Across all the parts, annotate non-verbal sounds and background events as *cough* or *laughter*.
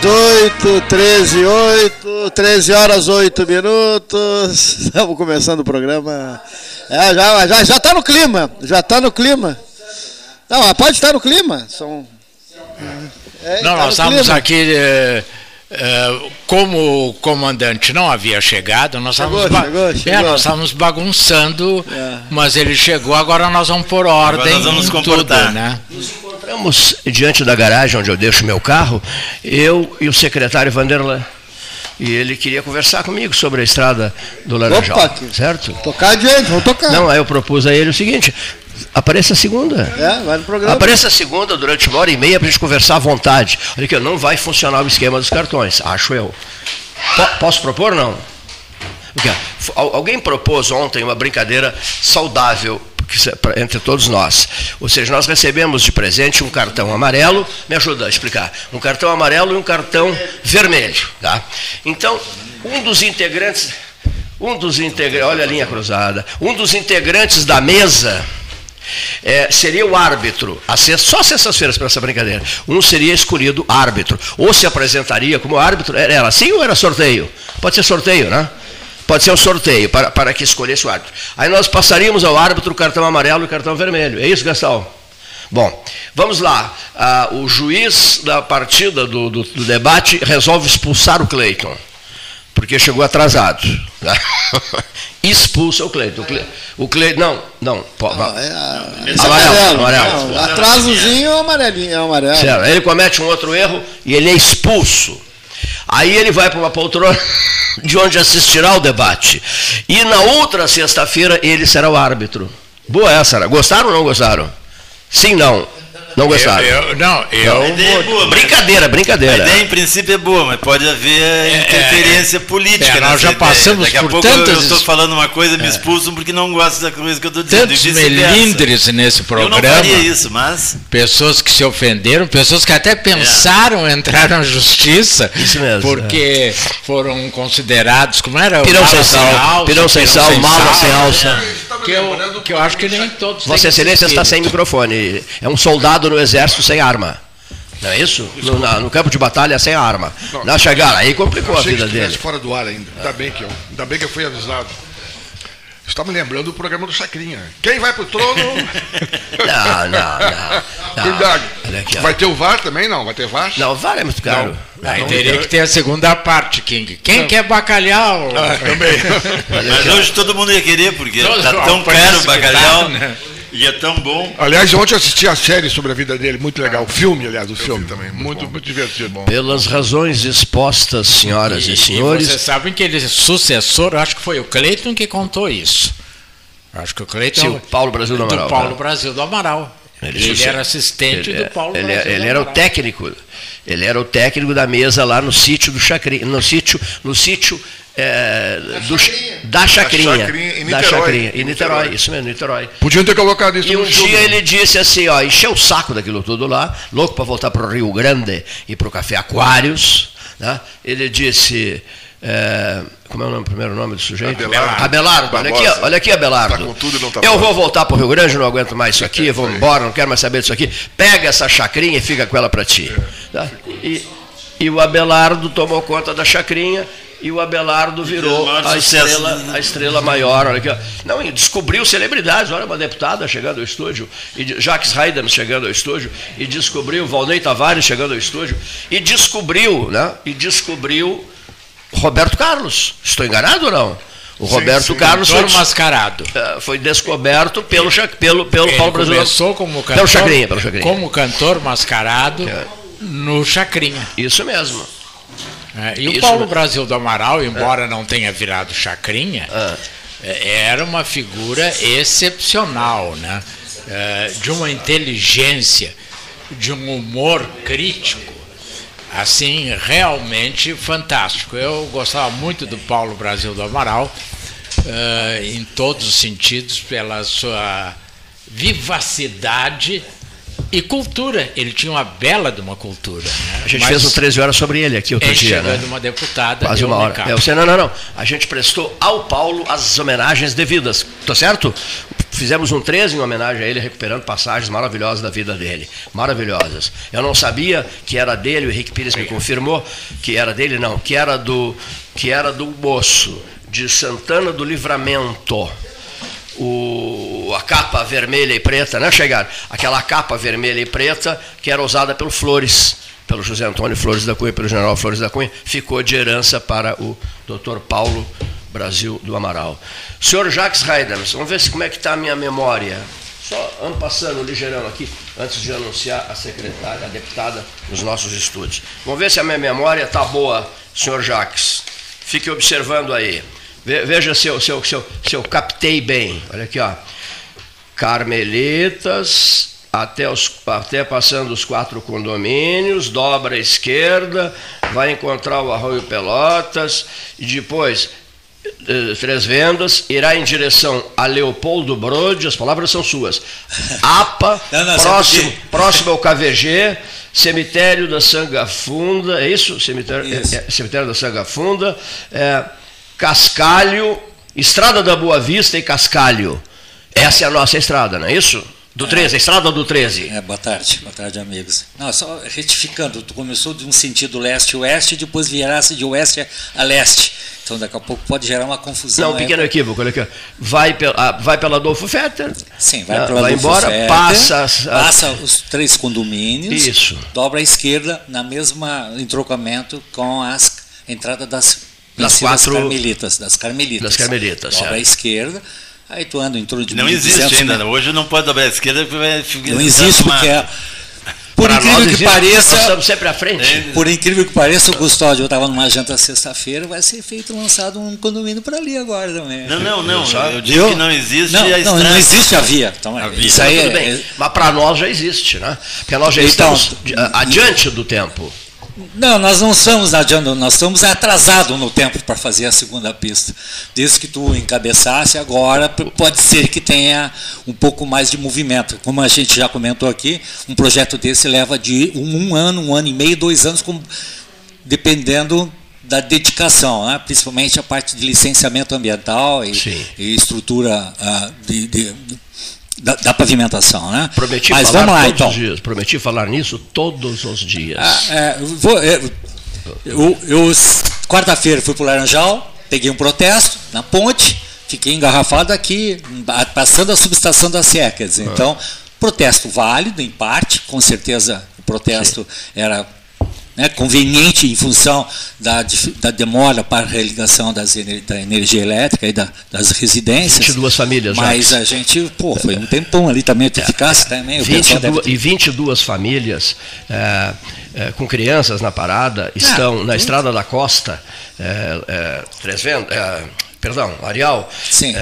18, 13, 8, 13 horas 8 minutos. *laughs* Estamos começando o programa. É, já, já, já tá no clima. Já tá no clima. Não, pode estar no clima. São. É, não, tá nós estamos clima. aqui. É, é, como o comandante não havia chegado, nós chegou, estávamos, chegou, chegou. É, nós estávamos bagunçando, é. mas ele chegou, agora nós vamos por ordem. Agora nós vamos comportar. Tudo, né? Entramos diante da garagem onde eu deixo meu carro, eu e o secretário Vanderlan. E ele queria conversar comigo sobre a estrada do Laranjal. Opa, certo? Tocar adiante, vamos tocar. Não, aí eu propus a ele o seguinte: apareça segunda. É, vai no programa. Apareça segunda durante uma hora e meia para a gente conversar à vontade. Olha aqui, não vai funcionar o esquema dos cartões, acho eu. P posso propor não? Alguém propôs ontem uma brincadeira saudável entre todos nós. Ou seja, nós recebemos de presente um cartão amarelo, me ajuda a explicar, um cartão amarelo e um cartão vermelho. Tá? Então, um dos integrantes, um dos integrantes, olha a linha cruzada, um dos integrantes da mesa é, seria o árbitro, só sextas-feiras para essa brincadeira. Um seria escolhido árbitro, ou se apresentaria como árbitro, era assim ou era sorteio? Pode ser sorteio, né? Pode ser um sorteio para, para que escolhesse o árbitro. Aí nós passaríamos ao árbitro o cartão amarelo e o cartão vermelho. É isso, Gastão? Bom, vamos lá. Ah, o juiz da partida do, do, do, debate resolve expulsar o Cleiton, porque chegou atrasado. *laughs* Expulsa o Cleiton. O Cleiton, não, não. Pô, não é, é, amarelo, amarelo. Não, atrasozinho ou amarelinho? É amarelo. Certo. Ele comete um outro erro e ele é expulso. Aí ele vai para uma poltrona *laughs* de onde assistirá o debate. E na outra sexta-feira ele será o árbitro. Boa essa, gostaram ou não gostaram? Sim, não. Não gostaram? Eu, eu, não, eu. É boa, brincadeira, brincadeira. A ideia em princípio é boa, mas pode haver é, interferência política. É, nós já passamos Daqui a por pouco tantas... eu estou falando uma coisa, me é. expulsam porque não gostam da coisa que eu estou dizendo. Tantos melindres nesse programa. Eu não faria isso, mas. Pessoas que se ofenderam, pessoas que até pensaram é. entrar na justiça. Isso mesmo. Porque foram considerados, como era? Pirão sem sal, pirão sem sal, mala sem alça. Que eu, que eu acho que nem todos. Vossa Excelência está sem microfone. É um soldado no exército sem arma. Não é isso? No, na, no, campo de batalha sem arma. Não, Na chegar aí complicou a vida dele. fora do ar ainda. Ainda bem que eu, ainda bem que eu fui avisado. Está me lembrando do programa do Chacrinha. Quem vai pro trono? *laughs* não, não, não. Cuidado. vai ter o VAR também? Não, vai ter VAR? Não, o VAR é muito caro. Não, Aí teria que ter a segunda parte, King. Quem não. quer bacalhau? Ah, também. Mas hoje todo mundo ia querer, porque está tão caro o bacalhau. Né? E é tão bom. Aliás, ontem eu assisti a série sobre a vida dele, muito legal. O filme, aliás, o filme. também, muito, muito, muito, divertido. Bom. Pelas razões expostas, senhoras e, e senhores. E vocês sabem que ele é sucessor, acho que foi o Cleiton que contou isso. Acho que o Cleiton. Sim, o Paulo Brasil do Amaral. Do Paulo né? Brasil do Amaral. Ele, ele era assistente ele, do Paulo ele, Brasil. Ele era o técnico. Ele era o técnico da mesa lá no sítio do Chacrinha, no sítio, no sítio é, do, da Chacrinha. Da Chacrinha, em Niterói. Da Chacrinha, em Niterói, isso mesmo, Niterói. Podiam ter colocado isso E um dia ele disse assim, ó, encheu o saco daquilo tudo lá, louco para voltar para o Rio Grande e para o Café Aquários. Né? Ele disse. É, como é o nome, primeiro nome do sujeito? Abelardo. Abelardo. Olha aqui, olha aqui, Abelardo. Tá tá eu vou voltar para o Rio Grande, não aguento mais isso aqui, vou embora, não quero mais saber disso aqui. Pega essa chacrinha e fica com ela para ti. Tá? E, e o Abelardo tomou conta da chacrinha e o Abelardo virou a estrela, a estrela maior. Olha aqui, Não, descobriu celebridades. Olha, uma deputada chegando ao estúdio, e Jacques Haydn chegando ao estúdio, e descobriu Valnei Tavares chegando ao estúdio, e descobriu, né? E descobriu Roberto Carlos. Estou enganado ou não? O sim, Roberto sim, Carlos foi mascarado. É, foi descoberto pelo, pelo, pelo Paulo Brasil. Começou como cantor, pelo Chacrinha, pelo Chacrinha. como cantor mascarado é. no Chacrinha. Isso mesmo. É, e Isso o Paulo Brasil do Amaral, embora não tenha virado chacrinha, é, era uma figura excepcional, né? É, de uma inteligência, de um humor crítico, assim, realmente fantástico. Eu gostava muito do Paulo Brasil do Amaral, é, em todos os sentidos, pela sua vivacidade E cultura, ele tinha uma bela de uma cultura. Né? A gente Mas fez um 13 horas sobre ele aqui outro dia. Né? uma deputada. Quase uma hora. É, você, não, não, não. A gente prestou ao Paulo as homenagens devidas. Tá certo? Fizemos um 13 em homenagem a ele, recuperando passagens maravilhosas da vida dele. Maravilhosas. Eu não sabia que era dele, o Henrique Pires me confirmou que era dele, não, que era do, que era do moço de Santana do Livramento o, a capa vermelha e preta, né, chegar? Aquela capa vermelha e preta que era usada pelo Flores, pelo José Antônio Flores da Cunha, pelo general Flores da Cunha, ficou de herança para o doutor Paulo Brasil do Amaral. Senhor Jacques Reiders, vamos ver se, como é que está a minha memória. Só ando passando ligeirão aqui, antes de anunciar a secretária, a deputada, nos nossos estúdios. Vamos ver se a minha memória está boa, senhor Jacques. Fique observando aí. Veja se eu, se, eu, se, eu, se eu captei bem. Olha aqui, ó. Carmelitas, até, os, até passando os quatro condomínios, dobra à esquerda, vai encontrar o Arroio Pelotas, e depois eh, Três Vendas, irá em direção a Leopoldo Brode, as palavras são suas. *laughs* APA, não, não, próximo, próximo ao KVG, Cemitério da Sanga Funda, é isso? Cemitério, isso. É, é, cemitério da Sanga Funda. É, Cascalho, Estrada da Boa Vista e Cascalho. Essa é a nossa estrada, não é isso? Do 13, é. a estrada do 13. É, boa tarde, boa tarde, amigos. Não, só retificando, tu começou de um sentido leste-oeste e depois virasse de oeste a leste. Então daqui a pouco pode gerar uma confusão. Não, um pequeno equívoco, olha aqui. Vai, pela, ah, vai pela Adolfo Fetter. Sim, vai pela vai Adolfo embora, Fetter, passa. Passa os três condomínios. Isso. Dobra à esquerda, na mesma entrocamento com as entrada das das quatro carmelitas, das carmelitas. Das carmelitas, Dobra à esquerda, aí tu anda em torno de Não existe ainda, hoje não pode dobrar à esquerda porque vai Não existe porque é por incrível que pareça, estamos sempre à frente. É. Por incrível que pareça, o Custódio, eu estava numa janta sexta-feira, vai ser feito, lançado um condomínio para ali agora também. Não, não, não. Eu digo que não existe não, a não, não existe a via. Então, a via. Isso aí é, é, Mas para nós já existe, né? Porque nós já então, estamos adiante do tempo. Não, nós não estamos adiando, nós estamos atrasados no tempo para fazer a segunda pista. Desde que tu encabeçasse, agora pode ser que tenha um pouco mais de movimento. Como a gente já comentou aqui, um projeto desse leva de um, um ano, um ano e meio, dois anos, como, dependendo da dedicação, né? principalmente a parte de licenciamento ambiental e, e estrutura uh, de, de da, da, pavimentação, né? Prometi Mas falar vamos lá, então. Dias. Prometi falar nisso todos os dias. Ah, é, vou, é, eu, eu quarta-feira fui para o Laranjal, peguei um protesto na ponte, fiquei engarrafado aqui, passando a subestação da SEC. Quer dizer, ah. Então, protesto válido, em parte, com certeza o protesto Sim. era né, conveniente em função da, da demora para a religação das, da energia elétrica e da, das residências. 22 famílias, Mas a gente, pô, foi um tempão ali também, tu ficasse também. 22, E 22 famílias é, é, com crianças na parada ah, estão ah, na Estrada da Costa, é, é, Três Ventos, é, perdão, Arial. Sim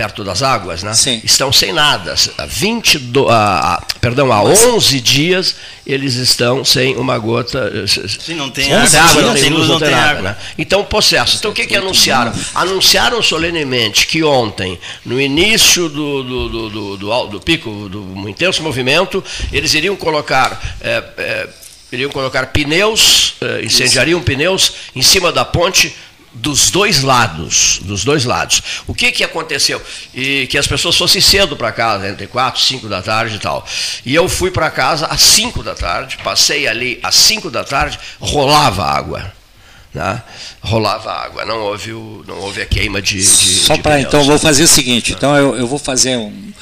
perto das águas, né? Sim. estão sem nada. Há, 20 do, a, perdão, há 11 dias eles estão sem uma gota. Eh, Sim, não tem água, água, não tem luz, não tem nada. Né? Então, processo. Então, o que, que anunciaram? Anunciaram solenemente que ontem, no início do, do, do, do, do pico, do intenso movimento, eles iriam colocar. É, é, iriam colocar pneus, incendiariam pneus em cima da ponte dos dois lados, dos dois lados. O que que aconteceu? E que as pessoas fossem cedo para casa, entre 4, 5 da tarde e tal. E eu fui para casa às 5 da tarde, passei ali às 5 da tarde, rolava água. Né? Rolava água, não houve, o, não houve a queima de. de Só para então, vou fazer o seguinte: então eu, eu vou fazer um,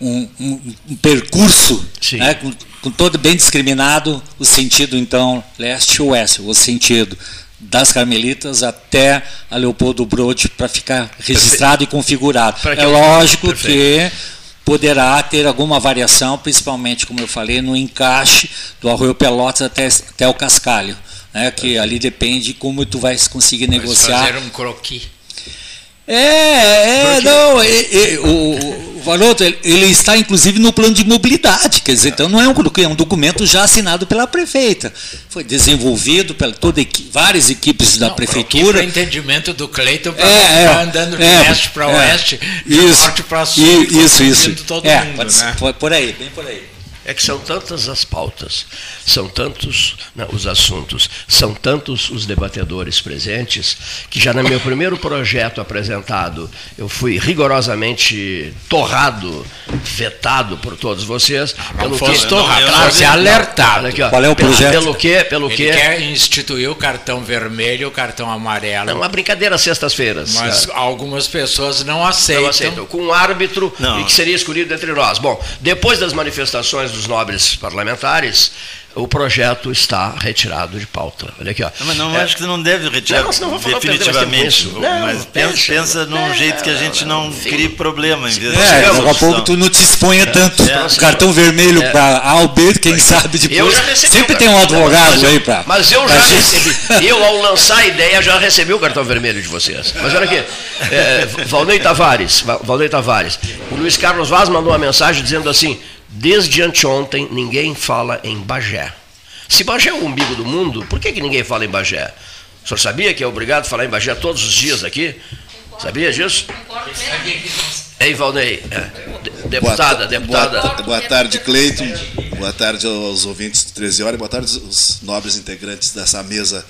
um, um, um percurso né, com, com todo bem discriminado o sentido então leste-oeste, o sentido das Carmelitas até a Leopoldo Brode para ficar registrado Perfeito. e configurado. É lógico Perfeito. que poderá ter alguma variação, principalmente, como eu falei, no encaixe do Arroio Pelotas até, até o Cascalho, né, que ali depende como tu vais conseguir negociar. fazer um croquis. É, é, não, é, é, o, o Varoto, ele, está inclusive no plano de mobilidade, quer dizer, então não é um, é um documento já assinado pela prefeita, foi desenvolvido por toda equipe, várias equipes da não, prefeitura. O entendimento do Cleiton para é, é, andando de é, leste para é, oeste, de isso, norte para sul, isso, isso, todo é, mundo, né? por aí, bem por aí. É que são tantas as pautas, são tantos né, os assuntos, são tantos os debatedores presentes, que já no meu primeiro projeto apresentado, eu fui rigorosamente torrado, vetado por todos vocês. Não pelo que, torrado, claro, fosse alertado. Aqui, Qual é o projeto? Pelo que? Pelo Ele que? quer instituir o cartão vermelho e o cartão amarelo. É uma brincadeira sextas-feiras. Mas é. algumas pessoas não aceitam. Não aceitam. Com um árbitro não. e que seria escolhido entre nós. Bom, depois das manifestações dos nobres parlamentares, o projeto está retirado de pauta. Olha aqui, ó. Não, mas não é, acho que não deve retirar não, não definitivamente. Não, mas pensa, pensa num é, jeito que a gente não crie problema em vez é, Daqui a pouco tu não te exponha tanto. É, cartão vermelho é. para A ou B, quem sabe depois. Sempre tem um advogado aí para. Mas eu já recebi. Eu, ao lançar a ideia, já recebi o cartão vermelho de vocês. Mas olha aqui. É, Valnei Tavares. Valnei Tavares. O Luiz Carlos Vaz mandou uma mensagem dizendo assim Desde anteontem, ninguém fala em Bagé. Se Bagé é o umbigo do mundo, por que, que ninguém fala em Bagé? O senhor sabia que é obrigado a falar em Bagé todos os dias aqui? Sabia disso? Ei, Valnei. É. Deputada, deputada. Boa, boa tarde, Cleiton. Boa tarde aos ouvintes do 13 Horas. Boa tarde aos nobres integrantes dessa mesa,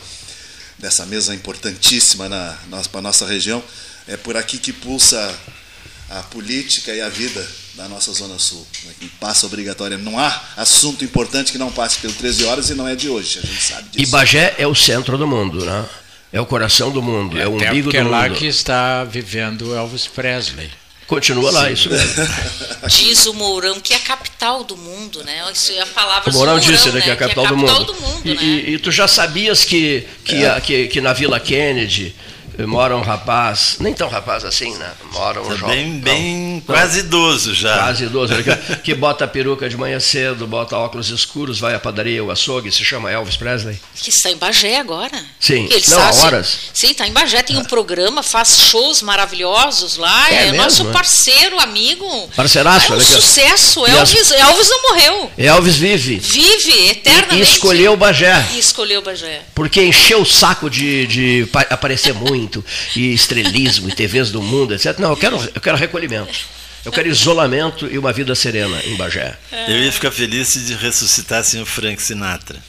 dessa mesa importantíssima na, para a nossa região. É por aqui que pulsa a política e a vida da nossa Zona Sul. Né, que passa obrigatória. Não há assunto importante que não passe pelo 13 horas e não é de hoje, a gente sabe disso. E Bagé é o centro do mundo, né? É o coração do mundo, é, é o umbigo do é mundo. é lá que está vivendo Elvis Presley. Continua lá, isso mesmo. *laughs* Diz o Mourão que é a capital do mundo, né? Isso é a palavra O Mourão, Mourão disse né? que é a capital, que é a capital do, mundo. do mundo. E, né? e, e, tu já sabias que, que, é. a, que, que na Vila Kennedy mora um rapaz, nem tão rapaz assim, né? Mora um tá jovem. Bem, bem não, quase idoso já. Quase idoso. Que, *laughs* que bota peruca de manhã cedo, bota óculos escuros, vai à padaria, o açougue, se chama Elvis Presley. Que está em Bagé agora. Sim, ele não, há horas. Sim, está em Bagé, tem um é. programa, faz shows maravilhosos lá, é, é mesmo, nosso é? parceiro, amigo. Parceiraço, é um sucesso. Elvis, as... Elvis não morreu. Elvis vive. Vive, eternamente. E, e escolheu Bagé. E escolheu Bagé. Porque encheu o saco de, de aparecer muito muito, e estrelismo, e TVs do mundo, etc. Não, eu quero, eu quero recolhimento. Eu quero isolamento e uma vida serena em Bagé. Eu ia ficar feliz se ressuscitassem o Frank Sinatra.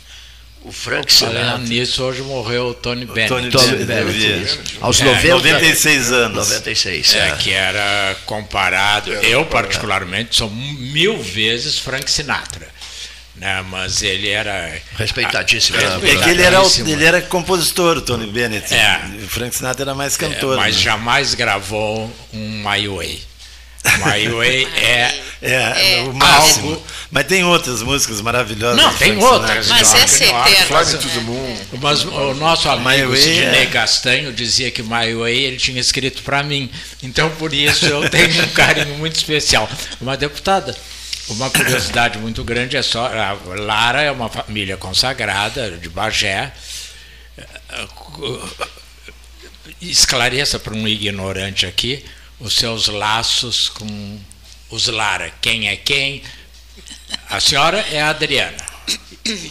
O Frank Sinatra. Falando nisso, hoje morreu o Tony Bennett. Tony, Tony Bennett, Bennett aos é, 90, 96 anos. 96, é, é. Que era comparado, eu particularmente sou mil vezes Frank Sinatra né? Mas ele era respeitadíssimo. É, é que ele era ele era compositor, o Tony Bennett. É. O Frank Sinatra era mais cantor. É, mas né? jamais gravou um My Way. My Way *laughs* é, é, é, o máximo. Algo... Mas tem outras músicas maravilhosas. Não, tem outras. Mas essa é eterna. Mas o nosso amigo Sidney é... Castanho dizia que My Way ele tinha escrito para mim. Então, por isso, eu tenho um carinho muito especial. Uma deputada, uma curiosidade muito grande é só. Lara é uma família consagrada de Bagé. Esclareça para um ignorante aqui os seus laços com os Lara. Quem é quem? A senhora é a Adriana.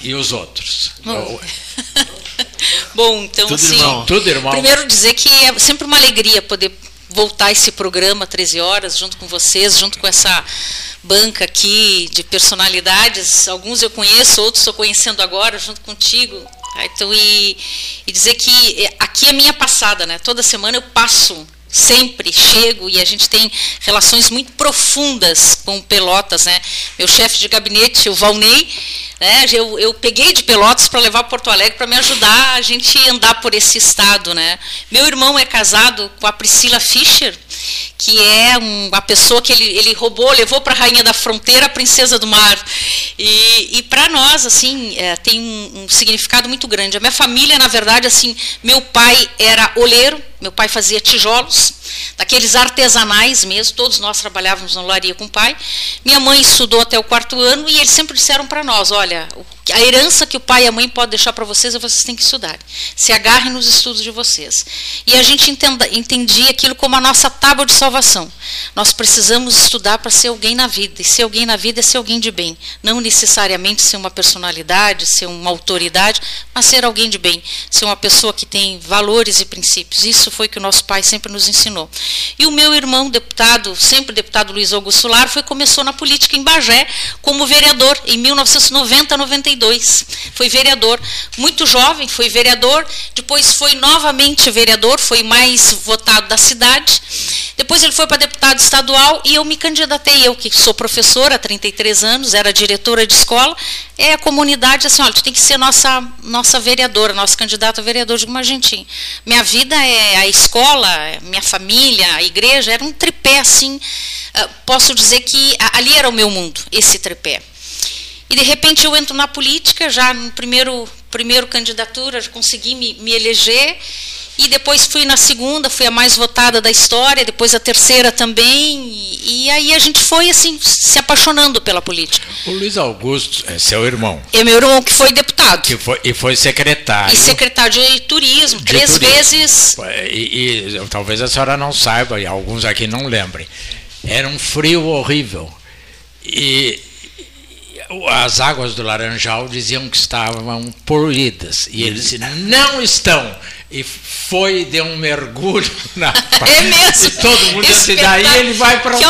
E os outros? Bom, *laughs* Bom então Tudo assim. Irmão. Tudo irmão. Primeiro dizer que é sempre uma alegria poder voltar esse programa 13 horas junto com vocês, junto com essa banca aqui de personalidades. Alguns eu conheço, outros estou conhecendo agora junto contigo. Então, e, e dizer que é, aqui é minha passada, né? Toda semana eu passo sempre chego e a gente tem relações muito profundas com Pelotas, né? Meu chefe de gabinete, o Valnei, né? Eu, eu peguei de Pelotas para levar Porto Alegre para me ajudar a gente andar por esse estado, né? Meu irmão é casado com a Priscila Fischer, que é uma pessoa que ele, ele roubou, levou para a rainha da fronteira, a princesa do mar. E, e para nós, assim, é, tem um, um, significado muito grande. A minha família, na verdade, assim, meu pai era oleiro, meu pai fazia tijolos, daqueles artesanais mesmo, todos nós trabalhávamos na olaria com o pai. Minha mãe estudou até o quarto ano e eles sempre disseram para nós, olha, a herança que o pai e a mãe podem deixar para vocês é vocês têm que estudar. Se agarrem nos estudos de vocês. E a gente entenda, entendia aquilo como a nossa tábua de salvação. Nós precisamos estudar para ser alguém na vida. E ser alguém na vida é ser alguém de bem. Não necessariamente ser uma personalidade, ser uma autoridade, mas ser alguém de bem. Ser uma pessoa que tem valores e princípios. Isso foi que o nosso pai sempre nos ensinou. E o meu irmão, deputado, sempre deputado Luiz Augusto Lar, foi começou na política em Bagé como vereador em 1990, 92. Foi vereador, muito jovem, foi vereador, depois foi novamente vereador, foi mais votado da cidade. Depois ele foi para deputado estadual e eu me candidatei, eu que sou professora há 33 anos, era diretora de escola, é a comunidade assim, olha, tu tem que ser nossa nossa vereadora, nossa candidata a vereador. Mas gente, minha vida é a escola, minha família, a igreja, era um tripé assim, ah, posso dizer que ali era o meu mundo, esse tripé. E de repente eu entro na política, já no primeiro, primeiro candidatura, consegui me, me eleger, e depois fui na segunda, fui a mais votada da história, depois a terceira também, e, e aí a gente foi assim, se apaixonando pela política. O Luiz Augusto é seu irmão. É meu irmão que foi deputado. Que foi, e foi secretário. E secretário de turismo, de três turismo. vezes. E, e talvez a senhora não saiba, e alguns aqui não lembrem. Era um frio horrível. E as águas do Laranjal diziam que estavam poluídas. E ele disse: não estão. E foi e deu um mergulho *laughs* na É mesmo. E todo mundo disse: daí ele vai para o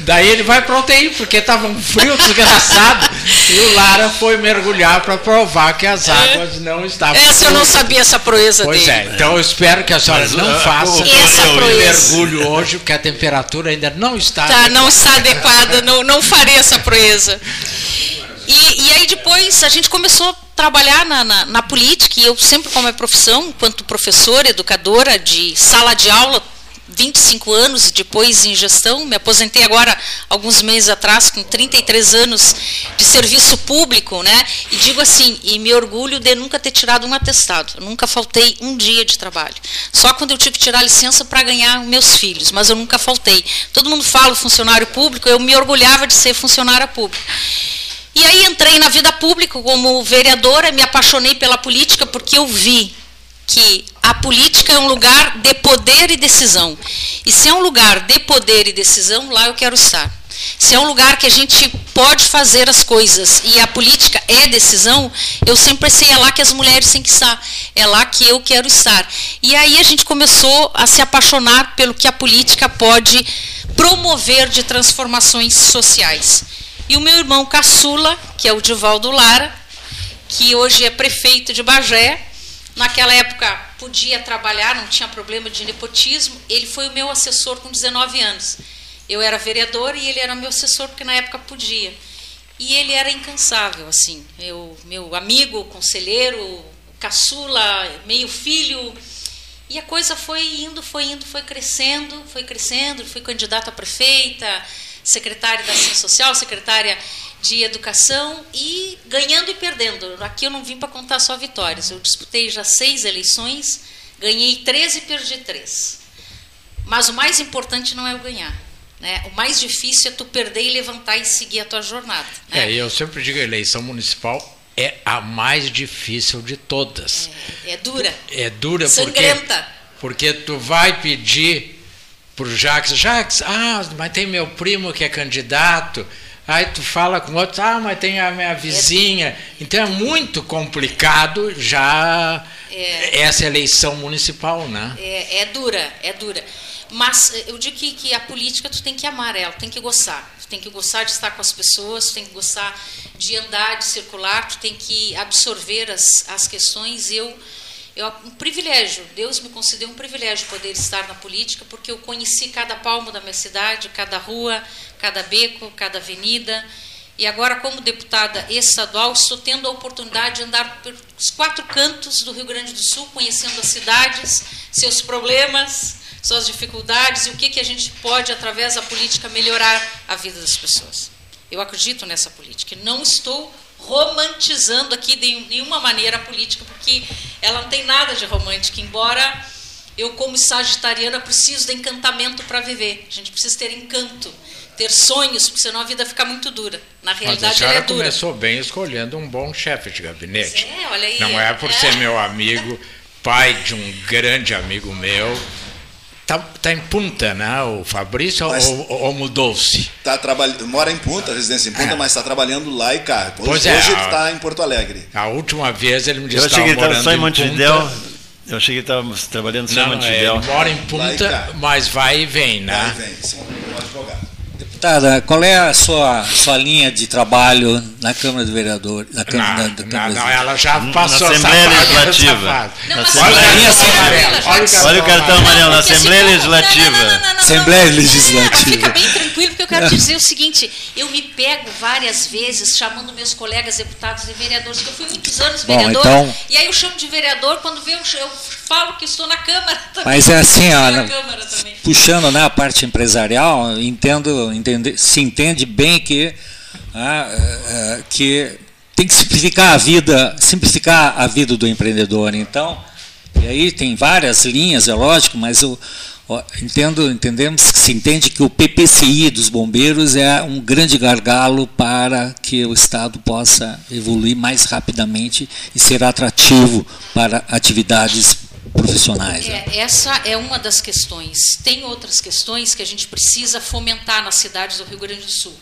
Daí ele vai para UTI, porque estava um frio desgraçado. e o Lara foi mergulhar para provar que as é. águas é. não estavam. Essa eu não sabia essa proeza pois dele. Pois é, então eu espero que a senhora Mas, não uh, faça esse mergulho hoje, porque a temperatura ainda não está. Tá, não está adequada, não, não farei essa proeza. E, e aí depois a gente começou a trabalhar na, na, na política, e eu sempre, como é profissão, enquanto professora, educadora de sala de aula, 25 anos e depois em gestão, me aposentei agora alguns meses atrás com 33 anos de serviço público, né? E digo assim, e me orgulho de nunca ter tirado um atestado. Eu nunca faltei um dia de trabalho. Só quando eu tive que tirar licença para ganhar meus filhos, mas eu nunca faltei. Todo mundo fala funcionário público, eu me orgulhava de ser funcionária pública. E aí entrei na vida pública como vereadora, me apaixonei pela política porque eu vi que a política é um lugar de poder e decisão. E se é um lugar de poder e decisão, lá eu quero estar. Se é um lugar que a gente pode fazer as coisas e a política é decisão, eu sempre sei é lá que as mulheres têm que estar, é lá que eu quero estar. E aí a gente começou a se apaixonar pelo que a política pode promover de transformações sociais. E o meu irmão caçula, que é o Divaldo Lara, que hoje é prefeito de Bagé, Naquela época podia trabalhar, não tinha problema de nepotismo. Ele foi o meu assessor com 19 anos. Eu era vereador e ele era meu assessor porque na época podia. E ele era incansável, assim. Eu, meu amigo, conselheiro, caçula, meio filho. E a coisa foi indo, foi indo, foi crescendo, foi crescendo. Fui candidata a prefeita, secretária da Ação Social, secretária de educação e ganhando e perdendo. Aqui eu não vim para contar só vitórias. Eu disputei já seis eleições, ganhei três e perdi três. Mas o mais importante não é o ganhar. Né? O mais difícil é tu perder e levantar e seguir a tua jornada. Né? É, eu sempre digo a eleição municipal é a mais difícil de todas. É, é dura. É dura Sangrenta. porque porque tu vai pedir o Jacques, Jacques, ah, mas tem meu primo que é candidato. Aí tu fala com outro, ah, mas tem a minha vizinha. Então é muito complicado já é, essa eleição municipal, né? É, é, dura, é dura. Mas eu digo que, que a política tu tem que amar ela, tem que gostar. Tu tem que gostar de estar com as pessoas, tu tem que gostar de andar, de circular, tu tem que absorver as, as questões. Eu é um privilégio, Deus me concedeu um privilégio poder estar na política, porque eu conheci cada palmo da minha cidade, cada rua, cada beco, cada avenida. E agora, como deputada estadual, estou tendo a oportunidade de andar pelos quatro cantos do Rio Grande do Sul, conhecendo as cidades, seus problemas, suas dificuldades e o que, que a gente pode, através da política, melhorar a vida das pessoas. Eu acredito nessa política. Não estou romantizando aqui de nenhuma maneira a política, porque ela não tem nada de romântica, embora eu, como sagitariana, preciso de encantamento para viver. A gente precisa ter encanto, ter sonhos, porque senão a vida fica muito dura. Na realidade, Mas a senhora ela é dura. começou bem escolhendo um bom chefe de gabinete. É, olha aí, Não é por é. ser meu amigo, pai de um grande amigo meu. Tá, tá em Punta, né? O Fabrício Mas- ou, ou mudou-se? Tá trabalha... Mora em Punta, residência em Punta, É. mas está trabalhando lá e cá. Hoje, Pois é, hoje ele está em Porto Alegre. A última vez ele me disse Eu que achei que ele estava morando só em em Montevidéu. Punta. Eu achei que ele estava trabalhando só em Não, é, Montevidéu. ele mora em Punta, mas vai e vem, né? Vai e vem, sim. Um advogado. Deputada, qual é a sua, sua linha de trabalho na Câmara do Vereador? Na Câmara, Não, da, da não, Câmara não, ela já passou Na Assembleia essa Legislativa. Não, Na Assembleia- olha Olha Olha o cartão amarelo na Assembleia assim, Legislativa. Assembleia Legislativa. Fica bem tranquilo, porque eu quero te dizer o seguinte: eu me pego várias vezes chamando meus colegas deputados e vereadores, porque eu fui muitos anos Bom, vereador, então- e aí eu chamo de vereador, quando vê, eu, eu falo que estou na Câmara *laughs* também. Mas é assim, Estou ó, na? Câmara também. puxando né, a parte empresarial, entendo, entende, se entende bem que, ah, que tem que simplificar a vida, simplificar a vida do empreendedor. Então, e aí tem várias linhas, é lógico, mas ó, entendo, entendemos que se entende que o PPCI dos bombeiros é um grande gargalo para que o Estado possa evoluir mais rapidamente e ser atrativo para atividades profissionais. né? É, essa é uma das questões. Tem outras questões que a gente precisa fomentar nas cidades do Rio Grande do Sul,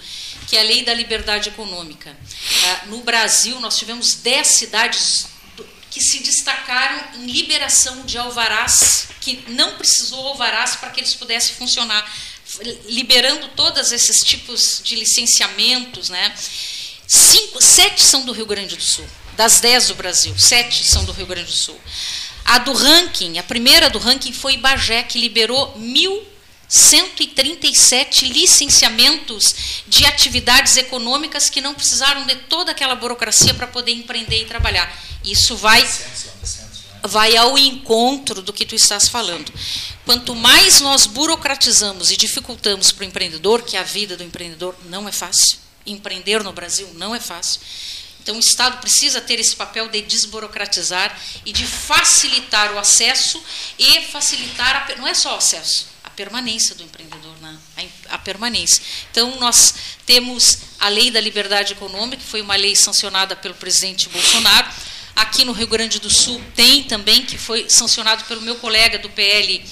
que é a lei da liberdade econômica. Ah, No Brasil, nós tivemos 10 cidades que se destacaram em liberação de alvarás, que não precisou alvarás para que eles pudessem funcionar, liberando todos esses tipos de licenciamentos, né? Cinco, sete são do Rio Grande do Sul. Das dez do Brasil, sete são do Rio Grande do Sul. A do ranking, a primeira do ranking foi Bagé, que liberou 1.137 licenciamentos de atividades econômicas que não precisaram de toda aquela burocracia para poder empreender e trabalhar. Isso vai vai ao encontro do que tu estás falando. Quanto mais nós burocratizamos e dificultamos para o empreendedor, que a vida do empreendedor não é fácil, empreender no Brasil não é fácil. Então, o Estado precisa ter esse papel de desburocratizar e de facilitar o acesso e facilitar, a, não é só o acesso, permanência do empreendedor, né? a, a permanência. Então, nós temos a Lei da Liberdade Econômica, que foi uma lei sancionada pelo presidente Bolsonaro. Aqui no Rio Grande do Sul tem também, que foi sancionado pelo meu colega do PL,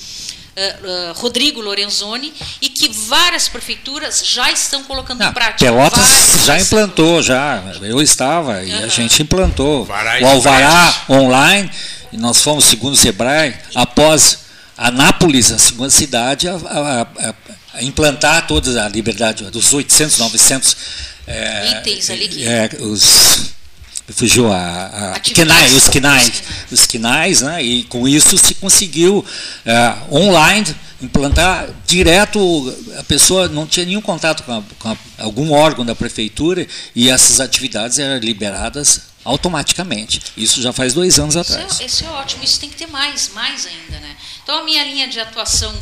eh, eh, Rodrigo Lorenzoni, e que várias prefeituras já estão colocando Não, em prática. Pelotas Várias já implantou, já. Eu estava e a Aham. gente implantou. Alvará o Alvará online, e nós fomos, segundo o Sebrae, após Anápolis, a segunda cidade, a, a- a- implantar toda a liberdade, dos 800, 900 é, Itens ali que- é, os fugiu a, a os quinais, Os quinais. os quinais, né? E com isso se conseguiu é, online implantar direto. A pessoa não tinha nenhum contato com, a- com a- algum órgão da prefeitura e essas atividades eram liberadas automaticamente. Isso já faz dois anos Isso atrás. é, isso é ótimo, isso tem que ter mais, mais ainda. Né? Então, a minha linha de atuação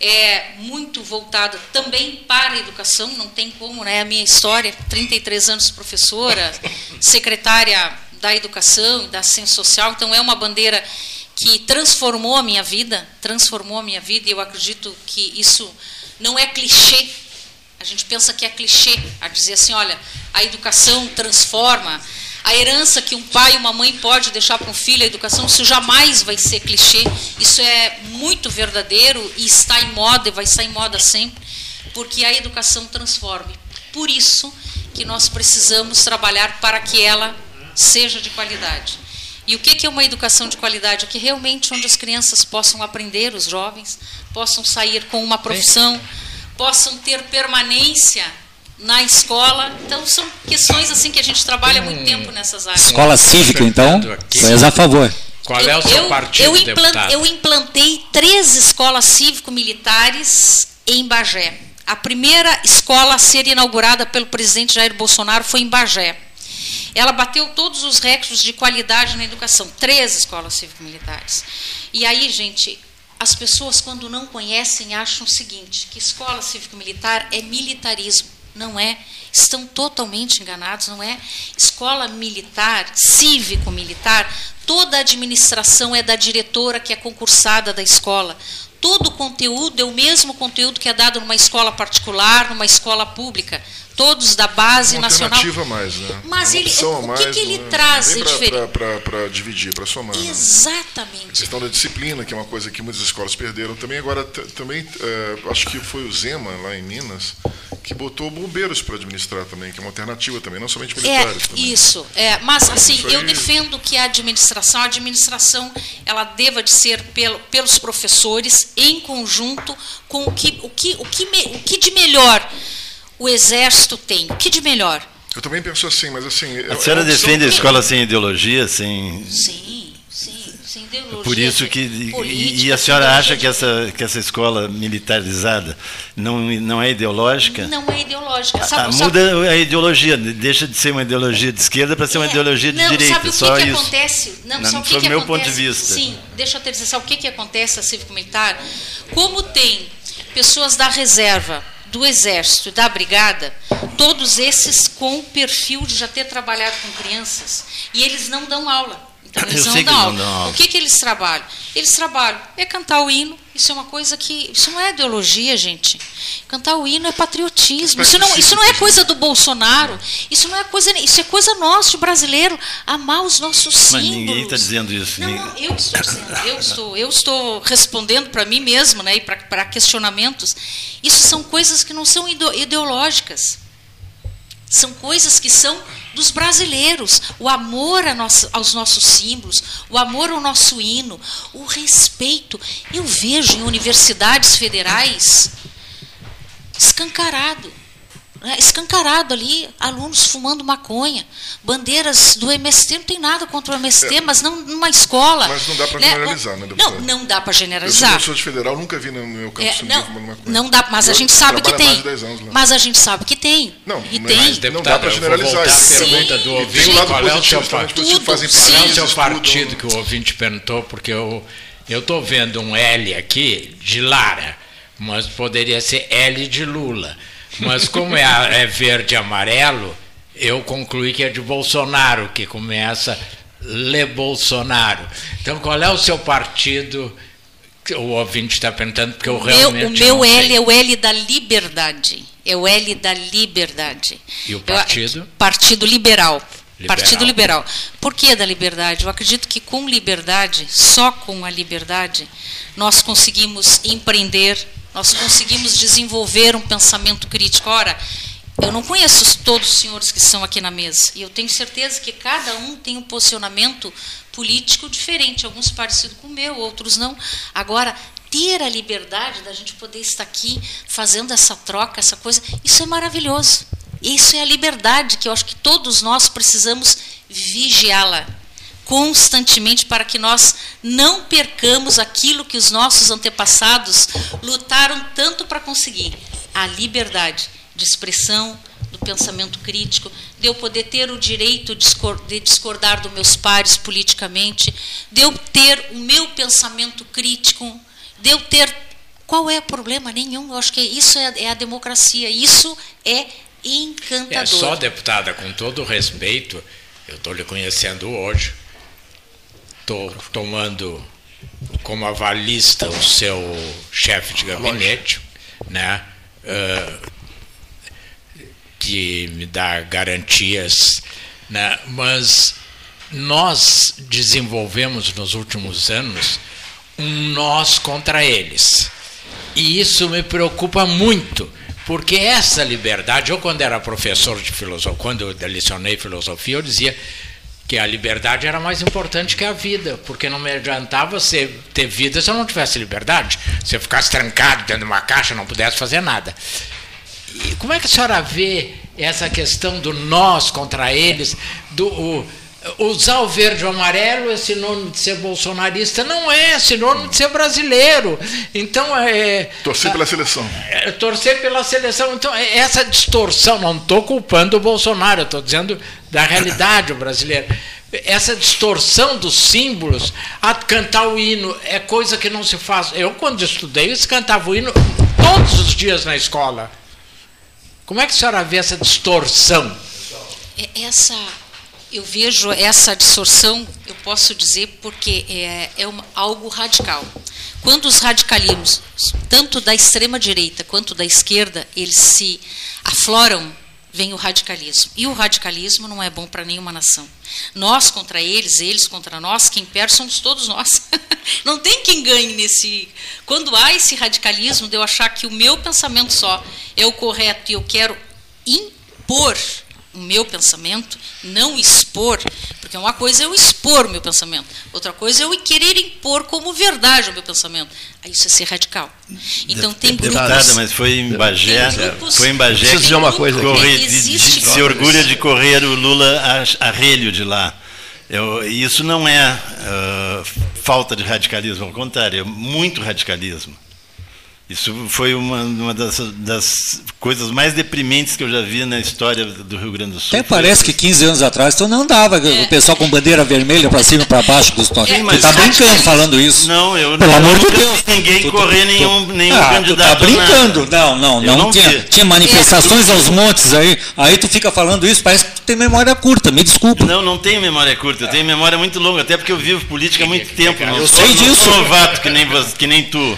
é muito voltada também para a educação, não tem como, né? A minha história, 33 anos professora, secretária da educação e da ciência social, então é uma bandeira que transformou a minha vida, transformou a minha vida, e eu acredito que isso não é clichê. A gente pensa que é clichê, a dizer assim, olha, a educação transforma, a herança que um pai e uma mãe pode deixar para um filho, a educação, isso jamais vai ser clichê, isso é muito verdadeiro e está em moda e vai estar em moda sempre, porque a educação transforma. Por isso que nós precisamos trabalhar para que ela seja de qualidade. E o que é uma educação de qualidade? É que realmente onde as crianças possam aprender, os jovens, possam sair com uma profissão, possam ter permanência na escola. Então são questões assim que a gente trabalha há muito tempo nessas áreas. Escola cívica, então, és a favor. Qual é o seu eu, partido, eu, implan- deputado? eu implantei três escolas cívico-militares em Bagé. A primeira escola a ser inaugurada pelo presidente Jair Bolsonaro foi em Bagé. Ela bateu todos os recordes de qualidade na educação. Três escolas cívico-militares. E aí, gente, as pessoas, quando não conhecem, acham o seguinte: que escola cívico-militar é militarismo. Não é. Estão totalmente enganados, não é? Escola militar, cívico-militar, toda a administração é da diretora que é concursada da escola. todo o conteúdo é o mesmo conteúdo que é dado numa escola particular, numa escola pública todos da base uma nacional. Alternativa mais, né? Mas ele, o, o que, que ele né? traz de diferente? Para dividir, para somar. Né? Exatamente. Né? A questão da disciplina, que é uma coisa que muitas escolas perderam também. Agora, também, é, acho que foi o Zema, lá em Minas, que botou bombeiros para administrar também, que é uma alternativa também, não somente é, militares. É, também. isso. É, mas, assim, eu defendo que a administração, a administração, ela deva de ser pelo, pelos professores, em conjunto com o que, o que, o que, o que de melhor o Exército tem? O que de melhor? Eu também penso assim, mas assim. A senhora é defende a escola sem ideologia, sem. Sim, sim, sem ideologia. Por isso que. Política, e a senhora acha que essa, que essa escola militarizada não, não é ideológica? Não é ideológica. Sabe, a, muda sabe, a ideologia, deixa de ser uma ideologia de esquerda para ser uma é, ideologia de não, direita. Sabe o que só que isso. acontece? Não, não, sabe o que, que meu acontece? ponto de vista. Sim, deixa eu te dizer, sabe o que, que acontece a cívico militar? Como tem pessoas da reserva do Exército da Brigada, todos esses com o perfil de já ter trabalhado com crianças, e eles não dão aula. Então, eles não dão, aula. não dão aula. O que, que eles trabalham? Eles trabalham é cantar o hino, isso é uma coisa que. Isso não é ideologia, gente. Cantar o hino é patriotismo. Isso não, isso não é coisa do Bolsonaro. Isso não é coisa. Isso é coisa nossa, de brasileiro. Amar os nossos símbolos. Mas ninguém está dizendo isso. Não, não, eu estou dizendo. Eu estou, eu estou respondendo para mim mesmo, né, e para questionamentos. Isso são coisas que não são ideológicas. São coisas que são dos brasileiros. O amor aos nossos símbolos, o amor ao nosso hino, o respeito. Eu vejo em universidades federais escancarado escancarado ali, alunos fumando maconha, bandeiras do MST, não tem nada contra o MST, é, mas não numa escola. Mas não dá para né? generalizar, né, Não, não dá para generalizar. Eu sou de federal, nunca vi no meu campus é, não, fumando maconha. Não dá, mas eu a gente sabe que tem. Mas a gente sabe que tem. Não, e tem. Mas, deputado, não dá para generalizar. a pergunta do ouvinte, qual é o seu partido, qual é o seu partido que o ouvinte perguntou, porque eu estou vendo um L aqui de Lara, mas poderia ser L de Lula. Mas como é, é verde e amarelo, eu concluí que é de Bolsonaro, que começa Le Bolsonaro. Então, qual é o seu partido? O ouvinte está perguntando, porque eu realmente. o meu L é o L da liberdade. É o L da liberdade. E o partido? Eu, partido Liberal. Liberal. Partido Liberal. Por que da liberdade? Eu acredito que com liberdade, só com a liberdade, nós conseguimos empreender, nós conseguimos desenvolver um pensamento crítico. Ora, eu não conheço todos os senhores que estão aqui na mesa, e eu tenho certeza que cada um tem um posicionamento político diferente, alguns parecidos com o meu, outros não. Agora, ter a liberdade da gente poder estar aqui fazendo essa troca, essa coisa, isso é maravilhoso. Isso é a liberdade que eu acho que todos nós precisamos vigiá-la constantemente para que nós não percamos aquilo que os nossos antepassados lutaram tanto para conseguir a liberdade de expressão, do pensamento crítico, de eu poder ter o direito de discordar dos meus pares politicamente, de eu ter o meu pensamento crítico, de eu ter. Qual é o problema? Nenhum. Eu acho que isso é, é a democracia. Isso é encantador. É só, deputada, com todo respeito, eu estou lhe conhecendo hoje, estou tomando como avalista o seu chefe de gabinete, né, uh, que me dá garantias, né, mas nós desenvolvemos nos últimos anos um nós contra eles. E isso me preocupa muito, porque essa liberdade, eu quando era professor de filosofia, quando eu lecionei filosofia, eu dizia que a liberdade era mais importante que a vida, porque não me adiantava você ter vida se eu não tivesse liberdade, se eu ficasse trancado dentro de uma caixa, não pudesse fazer nada. E como é que a senhora vê essa questão do nós contra eles, do o, usar o verde ou amarelo é sinônimo de ser bolsonarista, não é, é sinônimo de ser brasileiro. Então é. Torcer pela seleção. É, torcer pela seleção. Então, é, essa distorção, não estou culpando o Bolsonaro, estou dizendo da realidade brasileira. Essa distorção dos símbolos, a cantar o hino é coisa que não se faz. Eu, quando estudei, eu cantava o hino todos os dias na escola. Como é que a senhora vê essa distorção? Essa Eu vejo essa distorção, eu posso dizer, porque é, é uma, algo radical. Quando os radicalismos, tanto da extrema direita quanto da esquerda, eles se afloram, vem o radicalismo. E o radicalismo não é bom para nenhuma nação. Nós contra eles, eles contra nós, quem perde somos todos nós. *laughs* não tem quem ganhe nesse. Quando há esse radicalismo de eu achar que o meu pensamento só é o correto e eu quero impor o meu pensamento, não expor, porque uma coisa é eu expor o meu pensamento, outra coisa é eu querer impor como verdade o meu pensamento. Aí isso é ser radical. Então tem grupos. Deputada, mas foi em Bagé, grupos, foi em Bagé Preciso dizer uma coisa. Correr, de, de, se orgulha de correr o Lula a, a relho de lá. Eu, isso não é uh, falta de radicalismo, ao contrário, é muito radicalismo. Isso foi uma, uma das, das, coisas mais deprimentes que eu já vi na história do Rio Grande do Sul. Até parece que 15 anos atrás tu não dava é. o pessoal com bandeira vermelha para cima e para baixo dos toques. É, tu está brincando falando isso. Não, eu Pelo não, amor de Deus. ninguém tu, correr tu, nenhum, nenhum ah, candidato. Tu tá brincando. Nada. Não, não, não, não tinha, tinha manifestações é. aos montes aí. Aí tu fica falando isso, parece que tu tem memória curta, me desculpa. Não, não tenho memória curta, eu tenho memória muito longa, até porque eu vivo política há muito tempo. Eu sei disso. Eu sou novato que nem, que nem tu.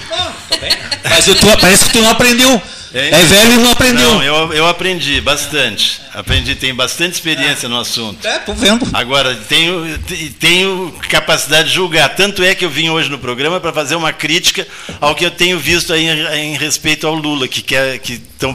Mas tu, parece que tu não aprendeu. É, é velho e não aprendeu. Não, eu, eu aprendi bastante. Aprendi, tenho bastante experiência no assunto. É, tô vendo. Agora, tenho, tenho capacidade de julgar. Tanto é que eu vim hoje no programa para fazer uma crítica ao que eu tenho visto aí em, em respeito ao Lula, que quer que estão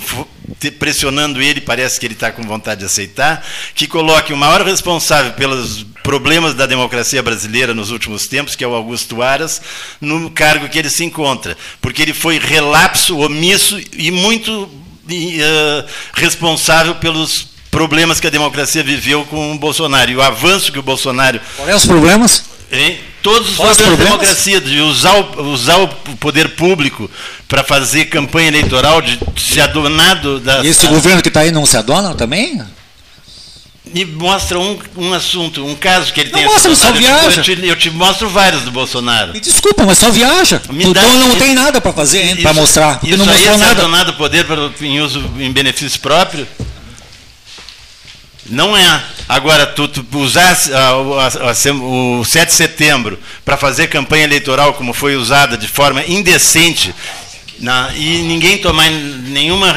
pressionando ele, parece que ele está com vontade de aceitar, que coloque o maior responsável pelos problemas da democracia brasileira nos últimos tempos, que é o Augusto Aras, no cargo que ele se encontra. Porque ele foi relapso, omisso e muito uh, responsável pelos problemas que a democracia viveu com o Bolsonaro. E o avanço que o Bolsonaro. Quais os problemas? Hein? Todos os problemas da democracia, de usar o, usar o poder público para fazer campanha eleitoral, de se adonar da. E esse da... governo que está aí não se adona também? Me mostra um, um assunto, um caso que ele não tem. Mostra, só viaja. Eu te, eu te, mostro vários do Bolsonaro. Me desculpa, mas só viaja. Me então dá, não tem nada para fazer, para mostrar. Isso não mostrou aí é nada. adonado poder pra, em uso em benefício próprio? Não é. Agora, tu, tu usar a, a, a, o 7 de setembro para fazer campanha eleitoral como foi usada de forma indecente na, e ninguém tomar nenhuma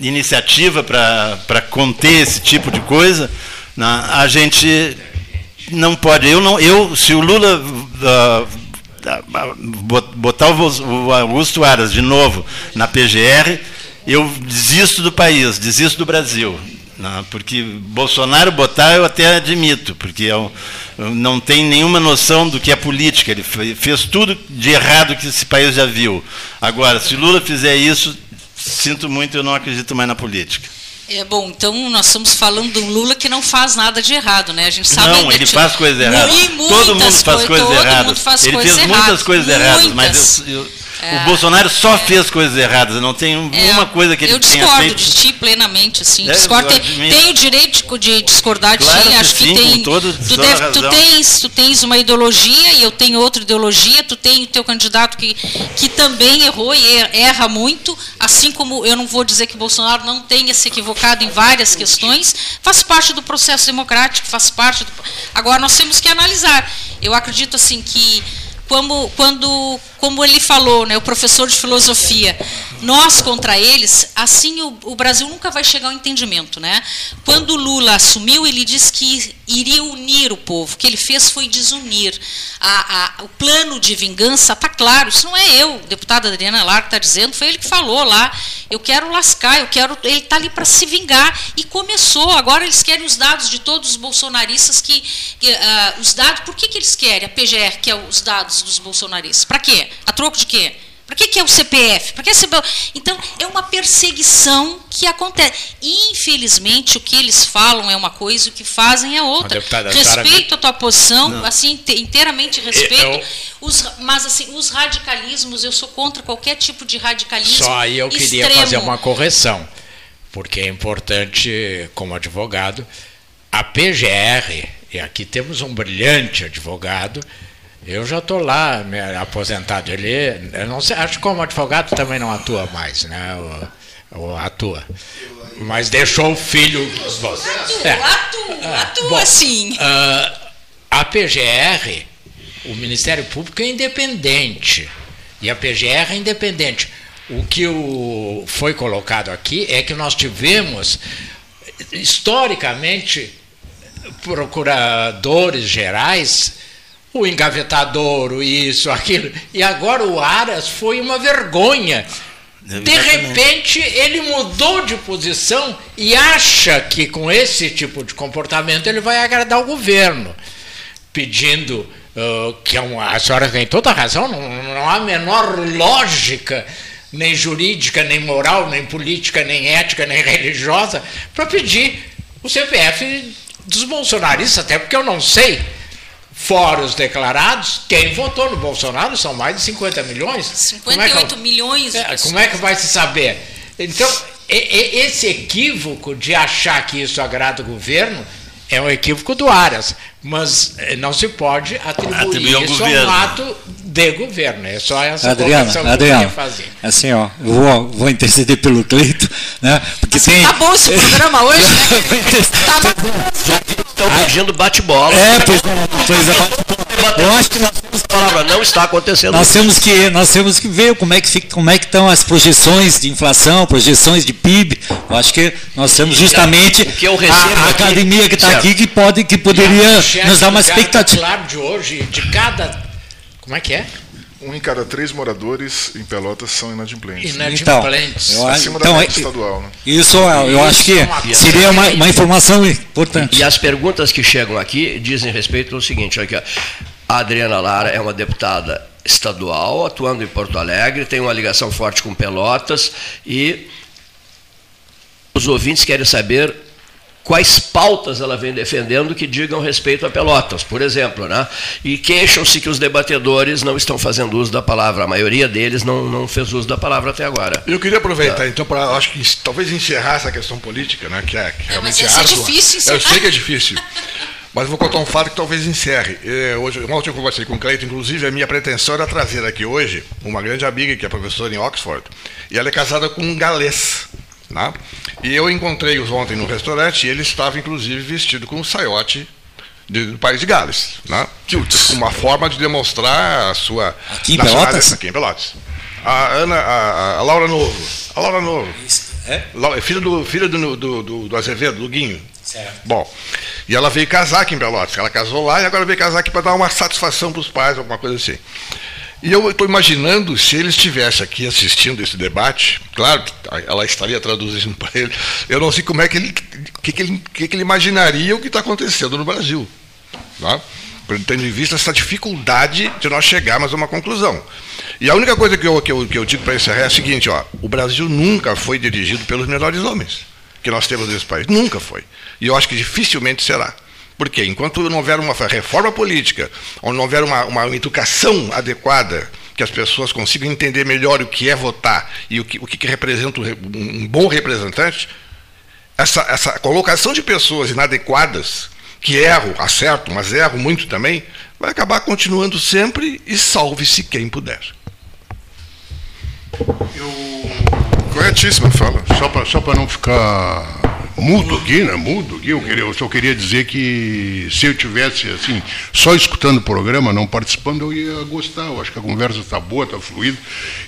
iniciativa para conter esse tipo de coisa, na, a gente não pode. Eu não, eu, se o Lula uh, botar o Augusto Aras de novo na PGR, eu desisto do país, desisto do Brasil. Não, porque Bolsonaro botar eu até admito, porque eu, eu não tem nenhuma noção do que é política. Ele fez tudo de errado que esse país já viu. Agora, se Lula fizer isso, sinto muito, eu não acredito mais na política. É bom, então nós estamos falando de um Lula que não faz nada de errado, né? A gente sabe Não, ele faz coisas erradas. Todo mundo faz coisas erradas. Ele fez muitas coisas erradas, mas eu, eu é, o Bolsonaro só é, fez coisas erradas, não tem é, uma coisa que ele tenha feito. Eu discordo de ti plenamente, assim. É, discordo, tem, tem, o direito de discordar claro de ti, acho que, sim, tem. Todo, tu, deve, tu, tens, tu tens uma ideologia e eu tenho outra ideologia, tu tem o teu candidato que, que também errou e erra muito, assim como eu não vou dizer que o Bolsonaro não tenha se equivocado em várias questões, faz parte do processo democrático, faz parte do... Agora nós temos que analisar. Eu acredito assim que como, quando, como ele falou, né, o professor de filosofia, nós contra eles, assim o, o, Brasil nunca vai chegar ao entendimento. Né? Quando Lula assumiu, ele disse que iria unir o povo. O que ele fez foi desunir. A, a, o plano de vingança está claro. Isso não é eu, deputada Adriana Lar, que está dizendo, foi ele que falou lá. Eu quero lascar, eu quero. Ele está ali para se vingar. E começou. Agora eles querem os dados de todos os bolsonaristas que. que uh, os dados, por que, que eles querem? A PGR, que é os dados dos bolsonaristas. Para quê? A troco de quê? Para que, que é o CPF? Para que é CPF? Então, é uma perseguição que acontece. Infelizmente, o que eles falam é uma coisa, o que fazem é outra. Deputada, respeito a tua posição, Não. assim, inteiramente respeito. Eu, os, mas, assim, os radicalismos, eu sou contra qualquer tipo de radicalismo. Só aí eu queria extremo. fazer uma correção, porque é importante, como advogado, a PGR, e aqui temos um brilhante advogado, eu já estou lá, aposentado. Ele, eu não sei, acho que como advogado também não atua mais, né? O, atua. Mas deixou o filho. Atua, é. atua, atua Bom, sim. Uh, a PGR, o Ministério Público é independente. E a PGR é independente. O que o, foi colocado aqui é que nós tivemos, historicamente, procuradores gerais, o engavetador, o isso, aquilo, e agora o Aras foi uma vergonha. De repente, ele mudou de posição e acha que com esse tipo de comportamento ele vai agradar o governo, pedindo uh, que é uma, a senhora tem toda a razão, não, não há a menor lógica nem jurídica, nem moral, nem política, nem ética, nem religiosa, para pedir o CPF dos bolsonaristas, até porque eu não sei, fora os declarados, quem votou no Bolsonaro são mais de 50 milhões. 58 é que, milhões. É, como é que vai se saber? Então, esse equívoco de achar que isso agrada o governo é um equívoco do Aras, mas eh, não se pode atribuir, atribuir isso a um ato de governo. É só essa Adriana, que Adriana, eu fazer. Assim, ó, eu vou, vou interceder pelo Cleito, né? Porque assim, tem... Tá bom esse programa hoje, né? *laughs* tá Estão pedindo bate-bola. É, pois, pois é. Eu acho que nós temos palavra não está acontecendo. Nós temos que nós temos que ver como é que fica, como é que estão as projeções de inflação, projeções de PIB. Eu acho que nós temos justamente o que eu recebo a academia que está aqui que pode que poderia nos dar uma expectativa. Claro de hoje de cada como é que é? Um em cada três moradores em Pelotas são inadimplentes. Inadimplentes. Então, eu, Acima então, da média estadual. Né? Isso eu acho que seria uma, uma informação importante. E as perguntas que chegam aqui dizem respeito ao seguinte, aqui, a Adriana Lara é uma deputada estadual, atuando em Porto Alegre, tem uma ligação forte com Pelotas e os ouvintes querem saber quais pautas ela vem defendendo que digam respeito a Pelotas, por exemplo, né? E queixam-se que os debatedores não estão fazendo uso da palavra, a maioria deles não, não fez uso da palavra até agora. Eu queria aproveitar, tá. então, para acho que talvez encerrar essa questão política, né? Que é, que realmente é, mas é difícil encerrar. Eu sei que é difícil. Mas vou contar um fato que talvez encerre. É, hoje, ontem eu conversei com o Cleito, inclusive a minha pretensão era trazer aqui hoje uma grande amiga que é professora em Oxford, e ela é casada com um galês. Né? E eu encontrei-os ontem no restaurante e ele estava, inclusive, vestido com um saiote do país de Gales. Né? Uma forma de demonstrar a sua. Aqui em Pelotas? Aqui em Pelotas. A Ana, a, a Laura Novo. A Laura Novo. É? é? Filha do, filha do, do, do, do Azevedo, do Guinho. Certo. Bom, e ela veio casar aqui em Pelotas. Ela casou lá e agora veio casar aqui para dar uma satisfação para os pais, alguma coisa assim. E eu estou imaginando se ele estivesse aqui assistindo esse debate, claro, ela estaria traduzindo *laughs* para ele. Eu não sei como é que ele, que, que ele, que, que ele imaginaria o que está acontecendo no Brasil, tá? tendo em vista essa dificuldade de nós chegarmos a uma conclusão. E a única coisa que eu, que eu, que eu digo para encerrar é a seguinte: ó, o Brasil nunca foi dirigido pelos melhores homens que nós temos nesse país, nunca foi. E eu acho que dificilmente será. Porque enquanto não houver uma reforma política, ou não houver uma, uma educação adequada, que as pessoas consigam entender melhor o que é votar e o que, o que representa um bom representante, essa, essa colocação de pessoas inadequadas, que erram, acertam, mas erram muito também, vai acabar continuando sempre e salve-se quem puder. Eu... Corretíssima fala. Só para não ficar mudo aqui, né? Mudo aqui. Eu, queria, eu só queria dizer que se eu tivesse assim, só escutando o programa, não participando, eu ia gostar. Eu acho que a conversa está boa, está fluida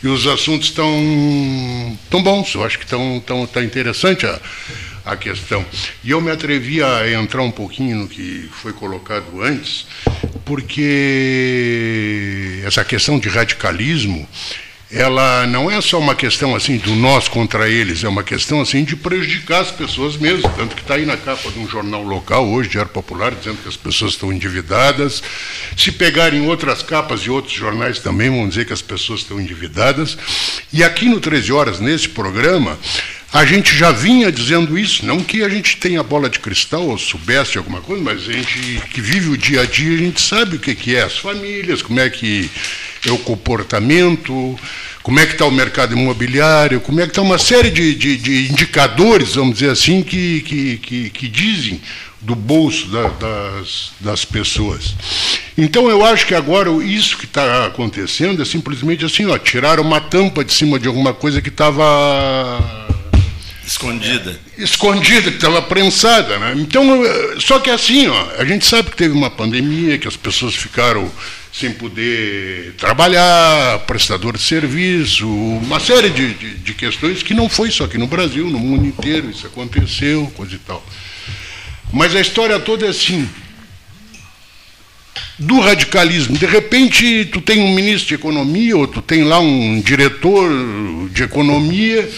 e os assuntos estão tão bons. Eu acho que estão tão, tá interessante a, a questão. E eu me atrevi a entrar um pouquinho no que foi colocado antes, porque essa questão de radicalismo ela não é só uma questão assim do nós contra eles, é uma questão assim de prejudicar as pessoas mesmo, tanto que está aí na capa de um jornal local hoje, Diário Popular, dizendo que as pessoas estão endividadas. Se pegarem outras capas de outros jornais também vão dizer que as pessoas estão endividadas. E aqui no 13 Horas, nesse programa, a gente já vinha dizendo isso, não que a gente tenha bola de cristal ou soubesse alguma coisa, mas a gente que vive o dia a dia, a gente sabe o que, que é as famílias, como é que é o comportamento, como é que está o mercado imobiliário, como é que está uma série de, de, de, indicadores, vamos dizer assim, que, que, que, que dizem do bolso da, das, das pessoas. Então eu acho que agora isso que está acontecendo é simplesmente assim, ó, tirar uma tampa de cima de alguma coisa que estava Escondida. Escondida, que estava prensada. Né? Então, só que assim, ó, a gente sabe que teve uma pandemia, que as pessoas ficaram sem poder trabalhar, prestador de serviço, uma série de, de, de, questões que não foi só aqui no Brasil, no mundo inteiro, isso aconteceu, coisa e tal. Mas a história toda é assim. Do radicalismo, de repente tu tem um ministro de economia, ou tu tem lá um diretor de economia,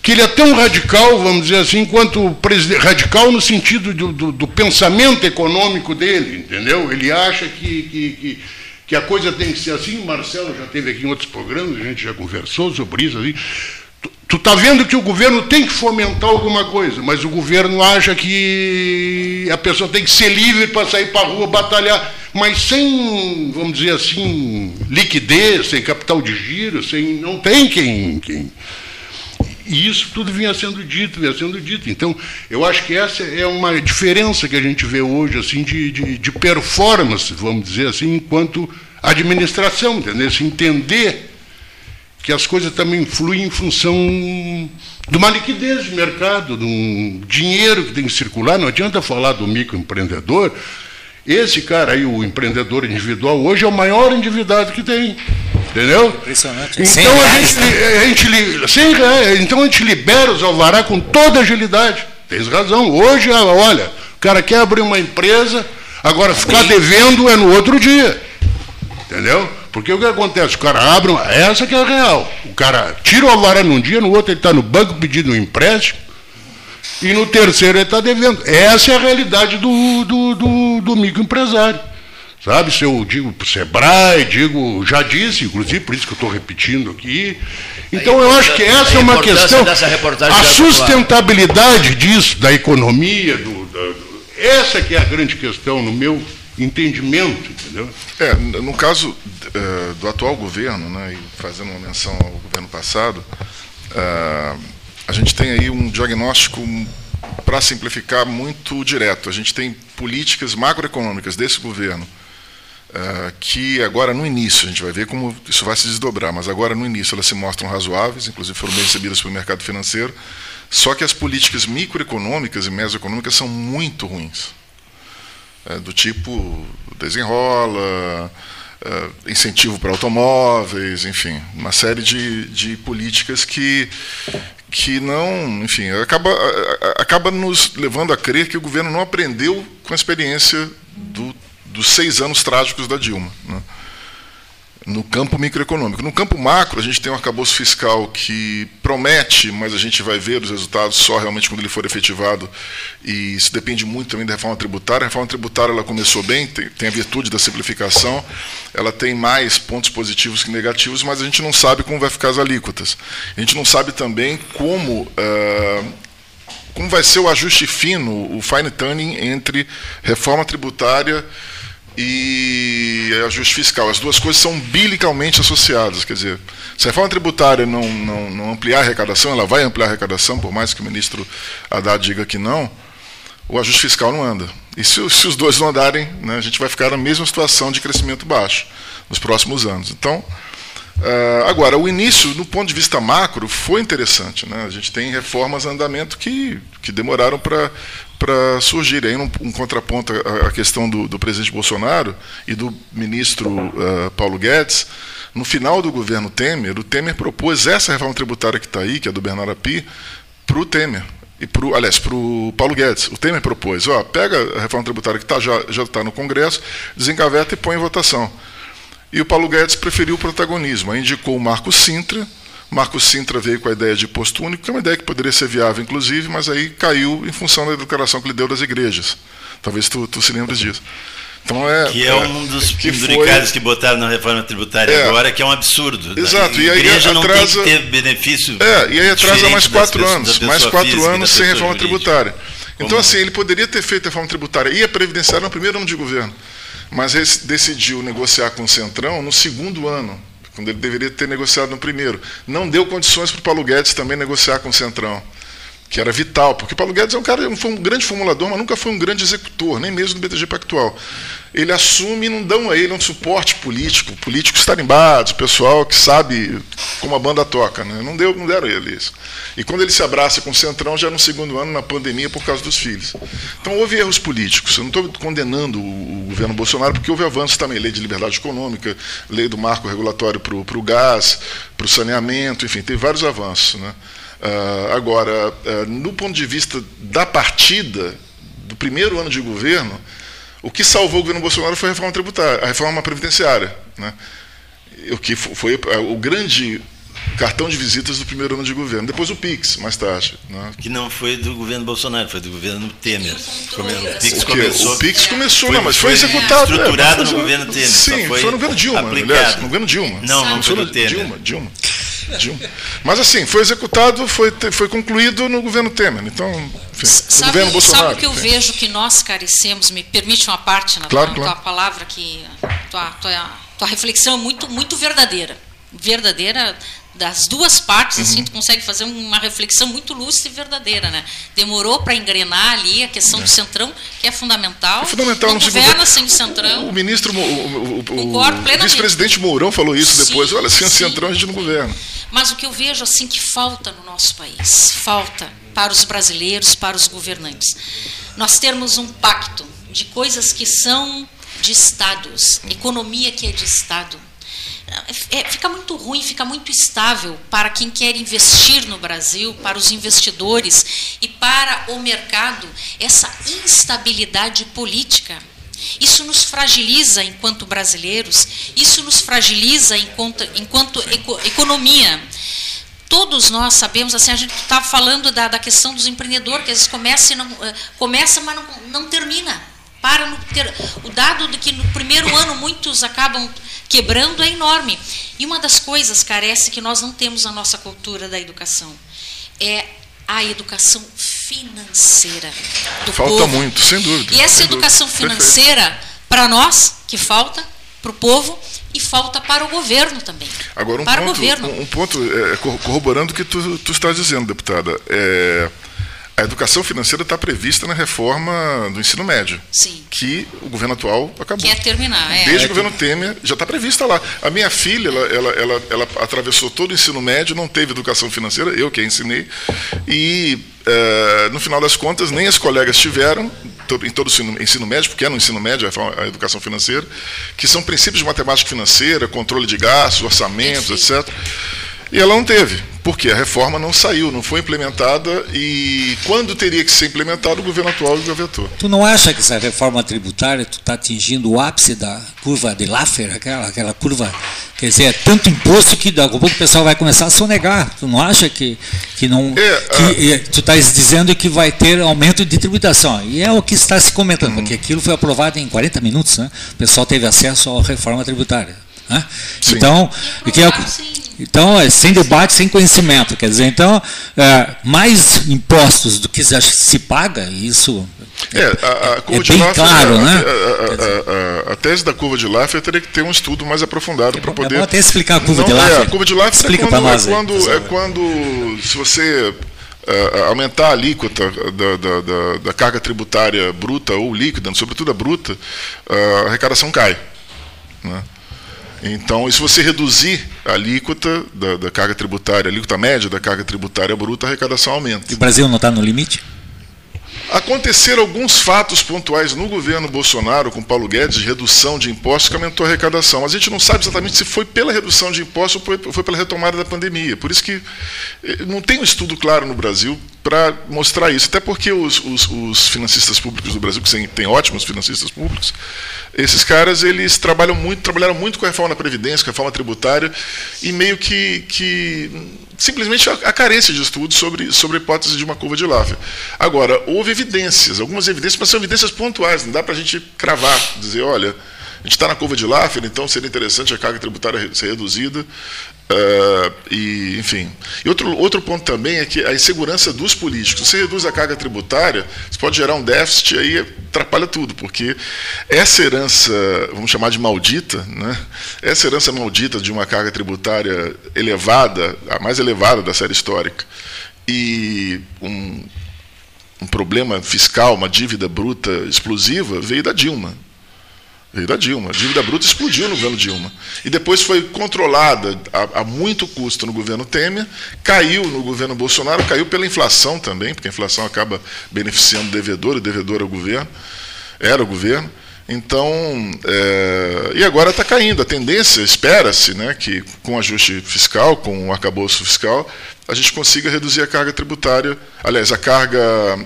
que ele é tão radical, vamos dizer assim, quanto radical no sentido do, do, do pensamento econômico dele, entendeu? Ele acha que, que, que que a coisa tem que ser assim, o Marcelo já teve aqui em outros programas, a gente já conversou sobre isso. Assim. Tu está vendo que o governo tem que fomentar alguma coisa, mas o governo acha que a pessoa tem que ser livre para sair para a rua batalhar, mas sem, vamos dizer assim, liquidez, sem capital de giro, sem, não tem quem, quem. E isso tudo vinha sendo dito, vinha sendo dito. Então, eu acho que essa é uma diferença que a gente vê hoje, assim, de, de, de performance, vamos dizer assim, enquanto administração, entendeu? Se entender que as coisas também fluem em função de uma liquidez de mercado, de um dinheiro que tem que circular. Não adianta falar do microempreendedor. Esse cara aí, o empreendedor individual, hoje é o maior endividado que tem. Entendeu? Impressionante. Então a gente, a gente, sem reais, então a gente libera os alvará com toda agilidade. Tens razão. Hoje, olha, o cara quer abrir uma empresa, agora ficar devendo é no outro dia. Entendeu? Porque o que acontece? O cara abre, uma, essa que é a real. O cara tira o alvará num dia, no outro ele está no banco pedindo um empréstimo, e no terceiro ele está devendo. Essa é a realidade do, do, do, do microempresário. Sabe, se eu digo para o Sebrae, digo, já disse, inclusive, por isso que eu estou repetindo aqui. Então eu acho que essa é uma questão. A sustentabilidade disso, da economia, do, da, essa que é a grande questão no meu entendimento, entendeu? É, no caso uh, do atual governo, né, e fazendo uma menção ao governo passado, uh, a gente tem aí um diagnóstico para simplificar muito direto. A gente tem políticas macroeconômicas desse governo Uh, que agora no início, a gente vai ver como isso vai se desdobrar, mas agora no início elas se mostram razoáveis, inclusive foram bem recebidas pelo mercado financeiro, só que as políticas microeconômicas e mesoeconômicas são muito ruins. É, do tipo desenrola, uh, incentivo para automóveis, enfim, uma série de, de políticas que, que não, enfim, acaba, acaba nos levando a crer que o governo não aprendeu com a experiência do dos seis anos trágicos da Dilma. Né? No campo microeconômico. No campo macro, a gente tem um arcabouço fiscal que promete, mas a gente vai ver os resultados só realmente quando ele for efetivado. E isso depende muito também da reforma tributária. A reforma tributária ela começou bem, tem, tem a virtude da simplificação, ela tem mais pontos positivos que negativos, mas a gente não sabe como vai ficar as alíquotas. A gente não sabe também como. Uh, como vai ser o ajuste fino, o fine tuning entre reforma tributária e ajuste fiscal. As duas coisas são bilicalmente associadas. Quer dizer, se a reforma tributária não, não, não ampliar a arrecadação, ela vai ampliar a arrecadação, por mais que o ministro Haddad diga que não, o ajuste fiscal não anda. E se, se os dois não andarem, né, a gente vai ficar na mesma situação de crescimento baixo nos próximos anos. Então, Uh, agora, o início, no ponto de vista macro, foi interessante. Né? A gente tem reformas em andamento que, que demoraram para surgir. Aí, um, um contraponto à, à questão do, do, presidente Bolsonaro e do ministro uh, Paulo Guedes. No final do governo Temer, o Temer propôs essa reforma tributária que está aí, que é do Bernardo Api, para o Temer. E pro, aliás, para o Paulo Guedes. O Temer propôs, ó, pega a reforma tributária que tá, já está no Congresso, desencaveta e põe em votação. E o Paulo Guedes preferiu o protagonismo, aí indicou o Marco Sintra. Marco Sintra veio com a ideia de posto único, que é uma ideia que poderia ser viável, inclusive, mas aí caiu em função da declaração que ele deu das igrejas. Talvez tu, tu se lembre disso. Então é, que é, é um dos que penduricalhos que botaram na reforma tributária é, agora, que é um absurdo. Exato. E a igreja não atrasa, tem que ter benefício. É, e aí atrasa mais quatro pessoas, anos. Mais quatro física, anos sem reforma jurídica. tributária. Então, Como? assim, ele poderia ter feito a reforma tributária e a previdenciária no primeiro ano de governo mas ele decidiu negociar com o Centrão no segundo ano, quando ele deveria ter negociado no primeiro. Não deu condições para o Paulo Guedes também negociar com o Centrão. Que era vital, porque Paulo Guedes é um cara, foi um grande formulador, mas nunca foi um grande executor, nem mesmo no BTG Pactual. Ele assume e não dão a ele um suporte político, políticos tarimbados, pessoal que sabe como a banda toca, né? não, deu, não deram ele isso. E quando ele se abraça com o Centrão, já no segundo ano, na pandemia, por causa dos filhos. Então houve erros políticos. Eu não estou condenando o, governo Bolsonaro, porque houve avanços também, lei de liberdade econômica, lei do marco regulatório para o gás, para o saneamento, enfim, teve vários avanços. Né? Uh, agora, uh, no ponto de vista da partida, do primeiro ano de governo, o que salvou o governo Bolsonaro foi a reforma tributária, a reforma previdenciária. Né? O que foi o grande cartão de visitas do primeiro ano de governo. Depois o PIX, mais tarde. Né? Que não foi do governo Bolsonaro, foi do governo Temer. O PIX, o começou, o PIX começou, foi, não, mas foi, foi executado. Estruturado é, no governo Temer. Sim, foi, foi, no governo Dilma, aplicado. aliás, no governo Dilma. Não, não foi no Temer. Dilma, Dilma. Dilma. Mas assim, foi executado, foi, foi concluído no governo Temer. Então, enfim, sabe, governo Bolsonaro. Sabe o que eu enfim. vejo que nós carecemos? Me permite uma parte na claro, tua, claro. palavra que tua, tua, tua reflexão é muito, muito verdadeira. Verdadeira das duas partes, assim, uhum. tu consegue fazer uma reflexão muito lúcida e verdadeira, né? Demorou para engrenar ali a questão é. do centrão, que é fundamental. É fundamental. Não governa sem o centrão. O ministro, o, o, o vice-presidente Mourão falou isso sim, depois. Olha, sem o centrão a gente não governa. Mas o que eu vejo, assim, que falta no nosso país, falta para os brasileiros, para os governantes, nós termos um pacto de coisas que são de estados, economia que é de estado, é, fica muito ruim, fica muito estável para quem quer investir no Brasil, para os investidores e para o mercado, essa instabilidade política. Isso nos fragiliza enquanto brasileiros, isso nos fragiliza enquanto, enquanto eco, economia. Todos nós sabemos, assim, a gente estava falando da, da questão dos empreendedores, que às vezes começa, não, eh, começa mas não, não termina. Para no ter, o dado de que no primeiro ano muitos acabam quebrando é enorme. E uma das coisas, carece que nós não temos na nossa cultura da educação é a educação financeira do falta povo. muito, sem dúvida. E essa educação dúvida. financeira, para nós, que falta, para o povo, e falta para o governo também. Agora, um para ponto, o governo. Um, ponto é, corroborando o que tu, tu está dizendo, deputada. É, a educação financeira está prevista na reforma do ensino médio, Sim. que o governo atual acabou. Quer terminar, é. Desde é o governo Temer, já está prevista lá. A minha filha, ela, ela, ela, ela, atravessou todo o ensino médio, não teve educação financeira, eu que a ensinei, e uh, no final das contas, nem as colegas tiveram, em todo o ensino, ensino médio, porque é no ensino médio a, a educação financeira, que são princípios de matemática financeira, controle de gastos, orçamentos, etc. E ela não teve, porque a reforma não saiu, não foi implementada e quando teria que ser implementada, o governo atual já vetou. Tu não acha que essa reforma tributária tu está atingindo o ápice da curva de Laffer, aquela, aquela curva, quer dizer, é tanto imposto que daqui a pouco o pessoal vai começar a sonegar. Tu não acha que, que não. É, que, a... Tu estás dizendo que vai ter aumento de tributação. E é o que está se comentando, uhum. porque aquilo foi aprovado em 40 minutos, né? O pessoal teve acesso à reforma tributária. Né? Então, que é, então, é sem debate, sem conhecimento. Quer dizer, então, é, mais impostos do que se paga, isso é, a, a curva é bem Laffer, claro, a, né? A, a, tese da curva de Laffer teria que ter um estudo mais aprofundado para poder. É até explicar a curva Não, de Laffer. É, a curva de Laffer Explica é quando, nós, é, quando, é quando, se você uh, aumentar a alíquota da, da, da, da, carga tributária bruta ou líquida, sobretudo a bruta, uh, a arrecadação cai. Né? Então, e se você reduzir a alíquota da, da, carga tributária, a alíquota média da carga tributária bruta, a arrecadação aumenta. E o Brasil não está no limite? Aconteceram alguns fatos pontuais no governo Bolsonaro, com Paulo Guedes, de redução de impostos, que aumentou a arrecadação. Mas a gente não sabe exatamente se foi pela redução de impostos ou foi pela retomada da pandemia. Por isso que eh, não tem um estudo claro no Brasil para mostrar isso. Até porque os, os, os, financistas públicos do Brasil, que tem ótimos financistas públicos, esses caras eles trabalham muito, trabalharam muito com a reforma da Previdência, com a reforma tributária, e meio que, que simplesmente a, a, carência de estudos sobre, sobre a hipótese de uma curva de Laffer. Agora, houve evidências, algumas evidências, mas são evidências pontuais, não dá para a gente cravar, dizer, olha, a gente está na curva de Laffer, então seria interessante a carga tributária ser reduzida. Uh, e, enfim. E outro, outro ponto também é que a insegurança dos políticos. Você reduz a carga tributária, pode gerar um déficit aí atrapalha tudo, porque essa herança, vamos chamar de maldita, né? essa herança maldita de uma carga tributária elevada, a mais elevada da série histórica, E um, um problema fiscal, uma dívida bruta explosiva, veio da Dilma. Veio da Dilma. A dívida bruta explodiu no governo Dilma. E depois foi controlada a, a, muito custo no governo Temer, caiu no governo Bolsonaro, caiu pela inflação também, porque a inflação acaba beneficiando o devedor, e o devedor é o governo, era o governo. Então, é, e agora está caindo. A tendência, espera-se, né, que com ajuste fiscal, com o arcabouço fiscal, a gente consiga reduzir a carga tributária, aliás, a carga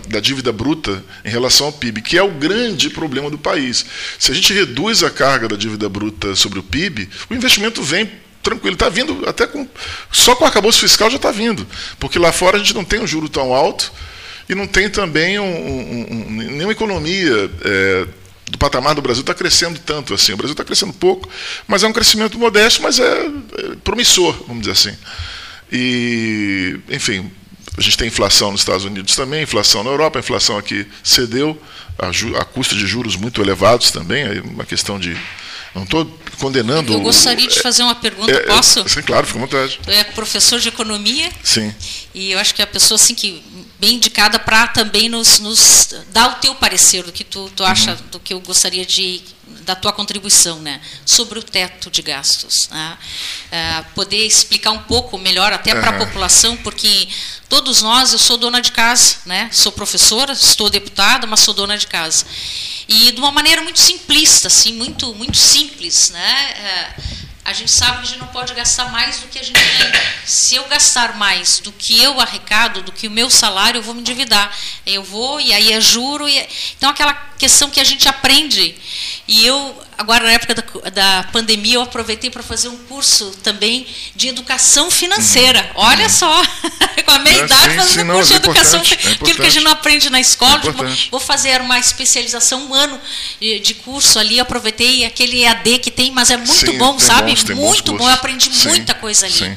da dívida bruta em relação ao PIB, que é o grande problema do país. Se a gente reduz a carga da dívida bruta sobre o PIB, o investimento vem tranquilo, está vindo até com. Só com o arcabouço fiscal já está vindo, porque lá fora a gente não tem um juro tão alto e não tem também um, um, um, nenhuma economia. É, do patamar do Brasil está crescendo tanto assim. O Brasil está crescendo pouco, mas é um crescimento modesto, mas é, é promissor, vamos dizer assim. E, enfim, a gente tem inflação nos Estados Unidos também, inflação na Europa, a inflação aqui cedeu, a, a custo de juros muito elevados também, aí uma questão de. Não estou condenando. Eu gostaria de fazer uma pergunta, é, é posso? É, sim, claro, fica à vontade. Tu é professor de economia. Sim. E eu acho que é a pessoa assim que bem indicada para também nos, nos, dar o teu parecer do que tu, tu acha, uhum. do que eu gostaria de da tua contribuição, né, sobre o teto de gastos, né? uh, poder explicar um pouco melhor até para a uhum. população, porque todos nós, eu sou dona de casa, né, sou professora, estou deputada, mas sou dona de casa, e de uma maneira muito simplista, assim, muito muito simples, né. Uh, a gente sabe que a gente não pode gastar mais do que a gente tem. Se eu gastar mais do que eu arrecado, do que o meu salário, eu vou me endividar. Eu vou, e aí é juro. E é... Então, aquela questão que a gente aprende. Eu agora na época da, da pandemia eu aproveitei para fazer um curso também de educação financeira. Uhum. Olha uhum. só, *laughs* com a minha é, idade sim, fazendo sim, um curso de é educação, é aquilo que a gente não aprende na escola. É tipo, vou fazer uma especialização um ano de, de, curso ali, aproveitei aquele EAD que tem, mas é muito sim, bom, sabe? Bons, muito bom, eu aprendi muita coisa ali.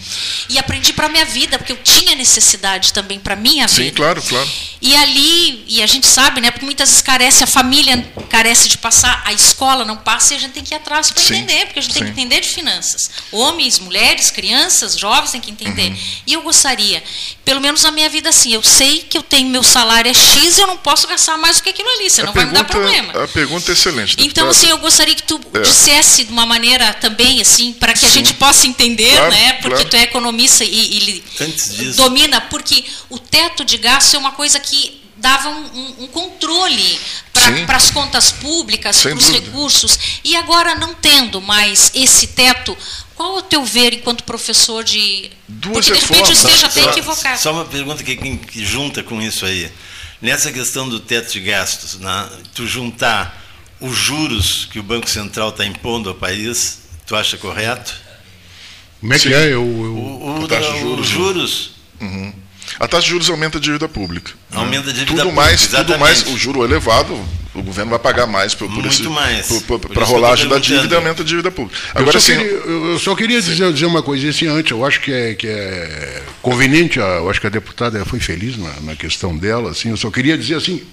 E aprendi para minha vida, porque eu tinha necessidade também para minha vida. Sim, claro, claro. E ali, e a gente sabe, né, porque muitas vezes carece a família, carece de passar, a escola não passa a gente tem que ir atrás para entender, porque a gente sim. tem que entender de finanças. Homens, mulheres, crianças, jovens têm que entender. Uhum. E eu gostaria, pelo menos na minha vida assim, eu sei que eu tenho meu salário é X e eu não posso gastar mais do que aquilo ali, senão a vai pergunta, me dar problema. A pergunta é excelente. Deputado. Então, assim, eu gostaria que tu é. dissesse de uma maneira também, assim, para que sim. a gente possa entender, claro, né? Porque claro. tu é economista e, e domina, porque o teto de gasto é uma coisa que dava um, um, um controle para as contas públicas, para os recursos. E agora, não tendo mais esse teto, qual o teu ver enquanto professor de. Duas Porque de repente esteja até equivocado. Só uma pergunta que, que, junta com isso aí. Nessa questão do teto de gastos, né, tu juntar os juros que o Banco Central está impondo ao país, tu acha correto? Como é que Sim. é? Eu, eu... O, o, taxa de juros. Os juros. Uhum. A taxa de juros aumenta a dívida pública. Né? Aumenta a dívida tudo pública. Mais, tudo mais, o juro elevado, o governo vai pagar mais por, por Muito esse, mais. para a rolagem da dívida aumenta a dívida pública. Agora, eu, só assim, queria, eu só queria dizer, dizer, uma coisa assim antes, eu acho que é, que é conveniente, eu acho que a deputada foi feliz na, na questão dela, assim, eu só queria dizer assim,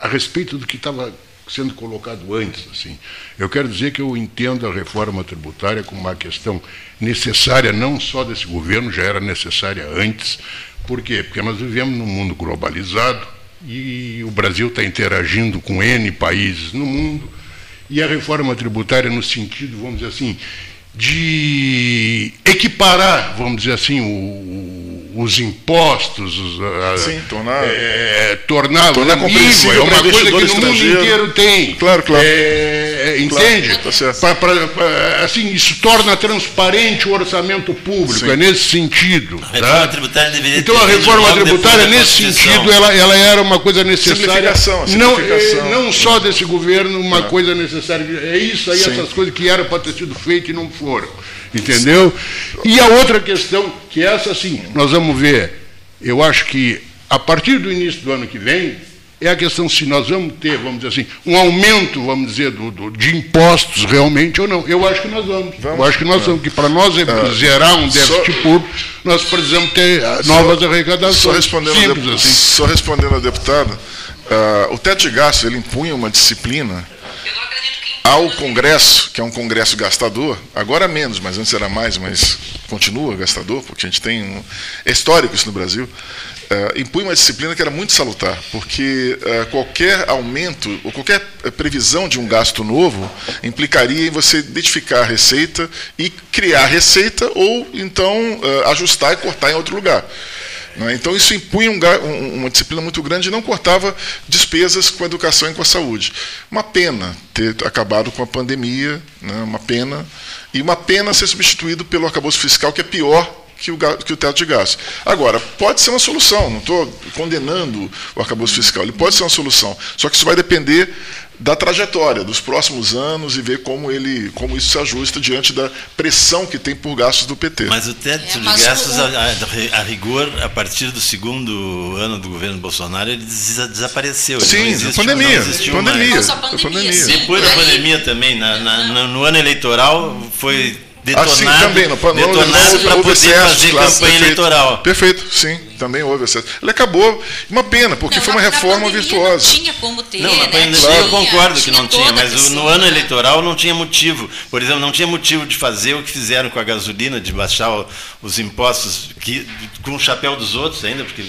a respeito do que estava sendo colocado antes. Assim. Eu quero dizer que eu entendo a reforma tributária como uma questão necessária, não só desse governo, já era necessária antes, por quê? Porque nós vivemos num mundo globalizado e o Brasil está interagindo com N países no mundo. E a reforma tributária, no sentido, vamos dizer assim, de equiparar, vamos dizer assim, o, os impostos, Sim, tornar, é, torná-lo tornar é uma coisa que no mundo inteiro tem. Claro, claro. É, entende? Claro, tá pra, pra, assim, isso torna transparente o orçamento público, Sim. é nesse sentido. A tá? então a reforma tributária, nesse sentido, ela, ela era uma coisa necessária. Simplificação, não, é, não só desse governo, uma é. coisa necessária. É isso aí, Sim. essas coisas que eram para ter sido feitas e não foram. Entendeu? E a outra questão, que é essa sim, nós vamos ver, eu acho que a partir do início do ano que vem, é a questão se nós vamos ter, vamos dizer assim, um aumento, vamos dizer, do, do de impostos realmente ou não. Eu acho que nós vamos. vamos eu acho que nós vamos, que para nós uh, zerar um déficit só, público, nós precisamos ter ah, novas só, arrecadações. Só respondendo, Simples, a, assim. só respondendo a deputada, uh, o teto de gastos ele impunha uma disciplina ao Congresso, que é um Congresso gastador, agora menos, mas antes era mais, mas continua gastador, porque a gente tem. Um, é histórico isso no Brasil. uh, impunha uma disciplina que era muito salutar, porque uh, qualquer aumento ou qualquer previsão de um gasto novo implicaria em você identificar a receita e criar receita ou então uh, ajustar e cortar em outro lugar. Né? Então, isso impunha um, uma disciplina muito grande e não cortava despesas com a educação e com a saúde. Uma pena ter acabado com a pandemia, né? uma pena, e uma pena ser substituído pelo arcabouço fiscal, que é pior que o, que o teto de gastos. Agora, pode ser uma solução, não estou condenando o arcabouço fiscal, ele pode ser uma solução, só que isso vai depender da trajetória dos próximos anos e ver como ele como isso se ajusta diante da pressão que tem por gastos do PT. Mas o teto é, de gastos, o... a, a, rigor, a partir do segundo ano do governo Bolsonaro, ele desapareceu. Sim, ele existe, pandemia. pandemia. pandemia. pandemia. Depois da pandemia também, na, na, no ano eleitoral, foi detonado, sim, também, no, detonado para poder excesso, fazer claro, campanha perfeito, eleitoral. Perfeito, sim, também houve excesso. Ele acabou, uma pena, porque não, foi uma reforma virtuosa. Não tinha como ter, não, na né? claro. eu concordo que não tinha, mas no ano eleitoral não tinha motivo. Por exemplo, não tinha motivo de fazer o que fizeram com a gasolina, de baixar os impostos que, com o chapéu dos outros ainda, porque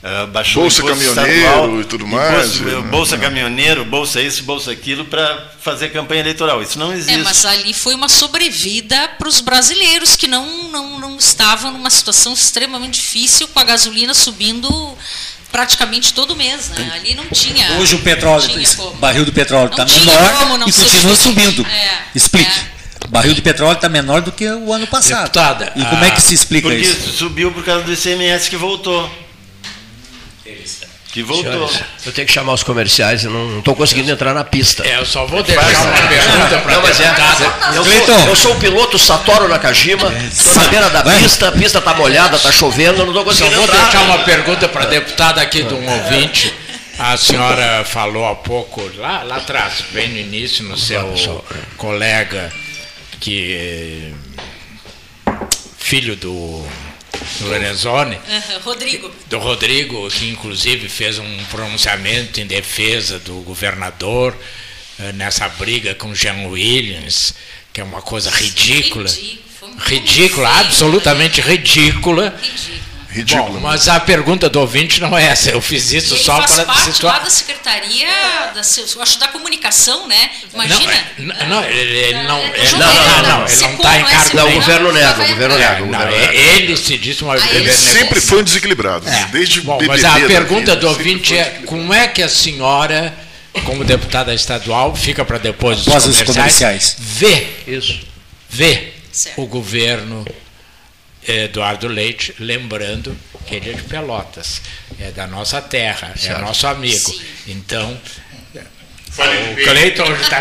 Uh, baixou bolsa caminhoneiro estadual, e tudo mais. Imposto, né? Bolsa é. caminhoneiro, bolsa isso, bolsa aquilo, para fazer campanha eleitoral. Isso não existe. É, mas ali foi uma sobrevida para os brasileiros que não, não, não estavam numa situação extremamente difícil, com a gasolina subindo praticamente todo mês. Né? Ali não tinha. Hoje o petróleo, o barril do petróleo está menor e continua subindo. É, Explique. É. O barril de petróleo está menor do que o ano passado. Deputada, e como é que se explica porque isso? Porque subiu por causa do ICMS que voltou. Que voltou. Senhores, eu tenho que chamar os comerciais, eu não estou conseguindo entrar na pista. É, eu só vou deixar uma pergunta para mas é, eu, sou, eu sou o piloto Satoru Nakajima, estou na beira da pista, a pista está molhada, está chovendo, eu não estou conseguindo só entrar. vou deixar uma pergunta para a deputada aqui de um ouvinte. A senhora falou há pouco, lá, lá atrás, bem no início, no seu colega, que filho do Lorenzoni. Uhum, Rodrigo. Do Rodrigo, que inclusive fez um pronunciamento em defesa do governador uh, nessa briga com Jean Williams, que é uma coisa ridícula. Ridícula, ridícula absolutamente ridícula. Ridícula. Ridículo. Bom, mas a pergunta do ouvinte não é essa. Eu fiz isso ele só faz para parte situar... lá da secretaria, da, eu acho da comunicação, né? Imagina. Não, é, não ele, ele não, ele não, não, não, ele não está em cargo. Não, o governo nega, o governo nega. Não, ele se disse uma. Ele sempre foi um desequilibrado. É. Desde Bom, mas a pergunta do ouvinte é: como é que a senhora, como deputada estadual, fica para depois dos comerciais, comerciais, vê, Isso. vê certo. o governo Eduardo Leite, lembrando que ele é de Pelotas, é da nossa terra, é certo. é nosso amigo. Sim. Então, o Cleiton hoje está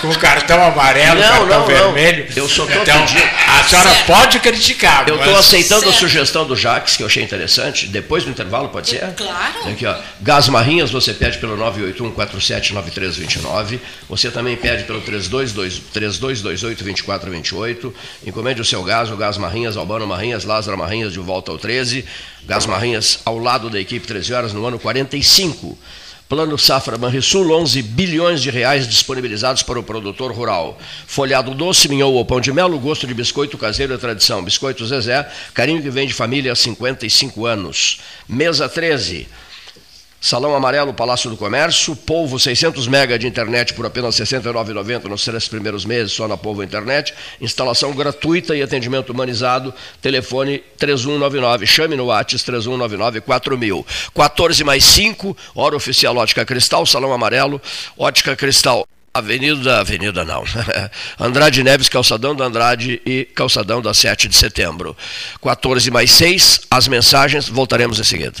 com o cartão amarelo, não, cartão não, vermelho. Não. Eu estou então, pedindo. A senhora certo. pode criticar. Eu estou aceitando certo. a sugestão do Jacques, que eu achei interessante. Depois do intervalo, pode ser? Claro. Aqui, ó. Gás Marrinhas, você pede pelo 981-479329. Você também pede pelo 3228-2428. Encomende o seu gás, o Gás Marrinhas, Albano Marrinhas, Lázaro Marrinhas, de volta ao 13. Gás Marrinhas ao lado da equipe 13 horas no ano 45. Plano Safra Banrisul, 11 bilhões de reais disponibilizados para o produtor rural. Folhado doce, minhou ou pão de mel, gosto de biscoito caseiro é tradição. Biscoito Zezé, carinho que vem de família há 55 anos. Mesa 13. Salão Amarelo, Palácio do Comércio, Polvo 600 mega de internet por apenas R$ 69,90 nos três primeiros meses só na Polvo Internet. Instalação gratuita e atendimento humanizado. Telefone 3199. Chame no WhatsApp 3199 4000. 14 mais 5, hora oficial Ótica Cristal, Salão Amarelo, Ótica Cristal. Avenida, Avenida não, *laughs* Andrade Neves, Calçadão da Andrade e Calçadão da 7 de setembro. 14 mais 6, as mensagens, voltaremos em seguida.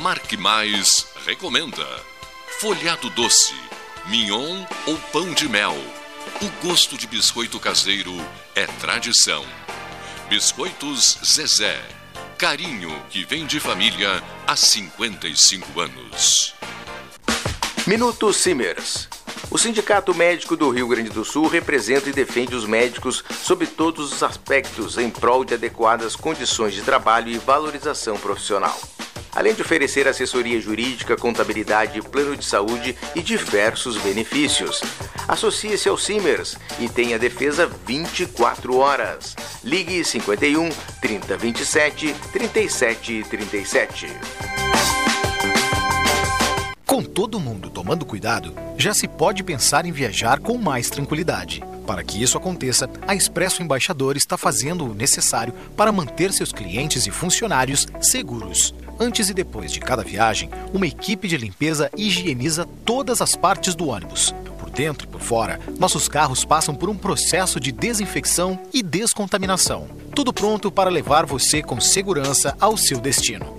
Marque Mais recomenda folhado doce, mignon ou pão de mel. O gosto de biscoito caseiro é tradição. Biscoitos Zezé. Carinho que vem de família há 55 anos. Minuto Simers. O Sindicato Médico do Rio Grande do Sul representa e defende os médicos sob todos os aspectos em prol de adequadas condições de trabalho e valorização profissional além de oferecer assessoria jurídica, contabilidade, plano de saúde e diversos benefícios. Associe-se ao Simers e tenha defesa 24 horas. Ligue 51 3027 3737. Com todo mundo tomando cuidado, já se pode pensar em viajar com mais tranquilidade. Para que isso aconteça, a Expresso Embaixador está fazendo o necessário para manter seus clientes e funcionários seguros. Antes e depois de cada viagem, uma equipe de limpeza higieniza todas as partes do ônibus. Por dentro e por fora, nossos carros passam por um processo de desinfecção e descontaminação. Tudo pronto para levar você com segurança ao seu destino.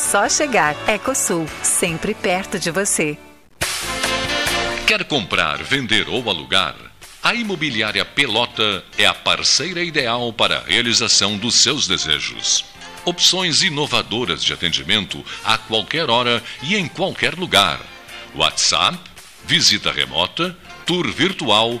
só chegar. Ecosul, sempre perto de você. Quer comprar, vender ou alugar? A Imobiliária Pelota é a parceira ideal para a realização dos seus desejos. Opções inovadoras de atendimento a qualquer hora e em qualquer lugar. WhatsApp, visita remota, tour virtual,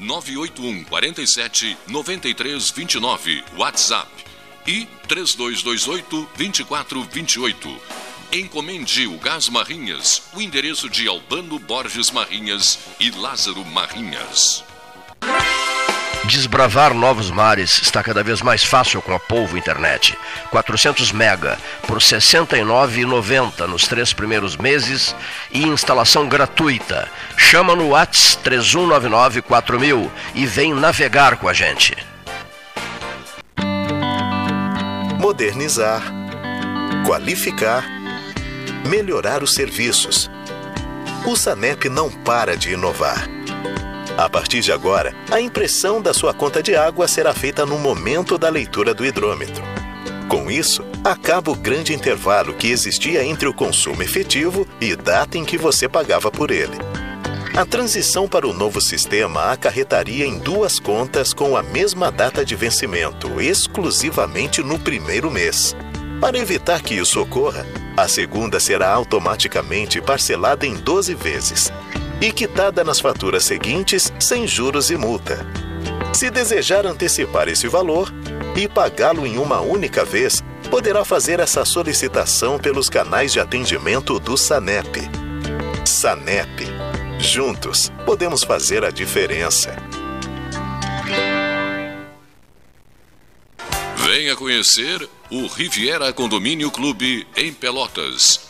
981 47 93 29 WhatsApp e 3228 2428. Encomende o Gás Marrinhas, o endereço de Albano Borges Marrinhas e Lázaro Marrinhas. Desbravar novos mares está cada vez mais fácil com a Polvo Internet. 400 mega por R$ 69,90 nos três primeiros meses e instalação gratuita. Chama no Whats 3199 4000 e vem navegar com a gente. Modernizar, qualificar, melhorar os serviços. O SANEP não para de inovar a partir de agora, a impressão da sua conta de água será feita no momento da leitura do hidrômetro. Com isso, acaba o grande intervalo que existia entre o consumo efetivo e data em que você pagava por ele. A transição para o novo sistema acarretaria em duas contas com a mesma data de vencimento, exclusivamente no primeiro mês. Para evitar que isso ocorra, a segunda será automaticamente parcelada em 12 vezes, e quitada nas faturas seguintes sem juros e multa. Se desejar antecipar esse valor e pagá-lo em uma única vez, poderá fazer essa solicitação pelos canais de atendimento do SANEP. SANEP. Juntos, podemos fazer a diferença. Venha conhecer o Riviera Condomínio Clube em Pelotas.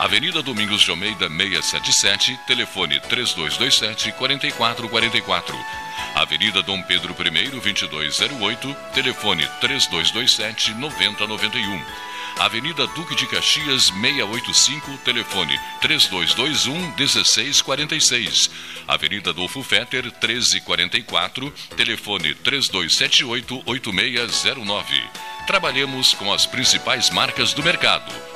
Avenida Domingos de Almeida 677, telefone 3227 4444. Avenida Dom Pedro I 2208, telefone 3227 9091. Avenida Duque de Caxias 685, telefone 3221 1646. Avenida Adolfo Fetter 1344, telefone 3278 8609. Trabalhamos com as principais marcas do mercado: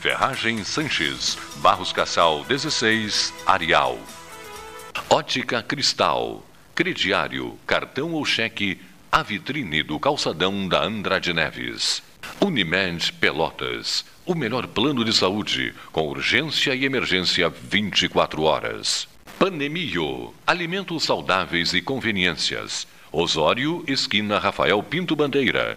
Ferragem Sanches, Barros Cassal 16, Arial. Ótica Cristal, crediário, cartão ou cheque a vitrine do calçadão da Andrade Neves. Unimed Pelotas, o melhor plano de saúde, com urgência e emergência 24 horas. Panemio, alimentos saudáveis e conveniências. Osório, esquina Rafael Pinto Bandeira.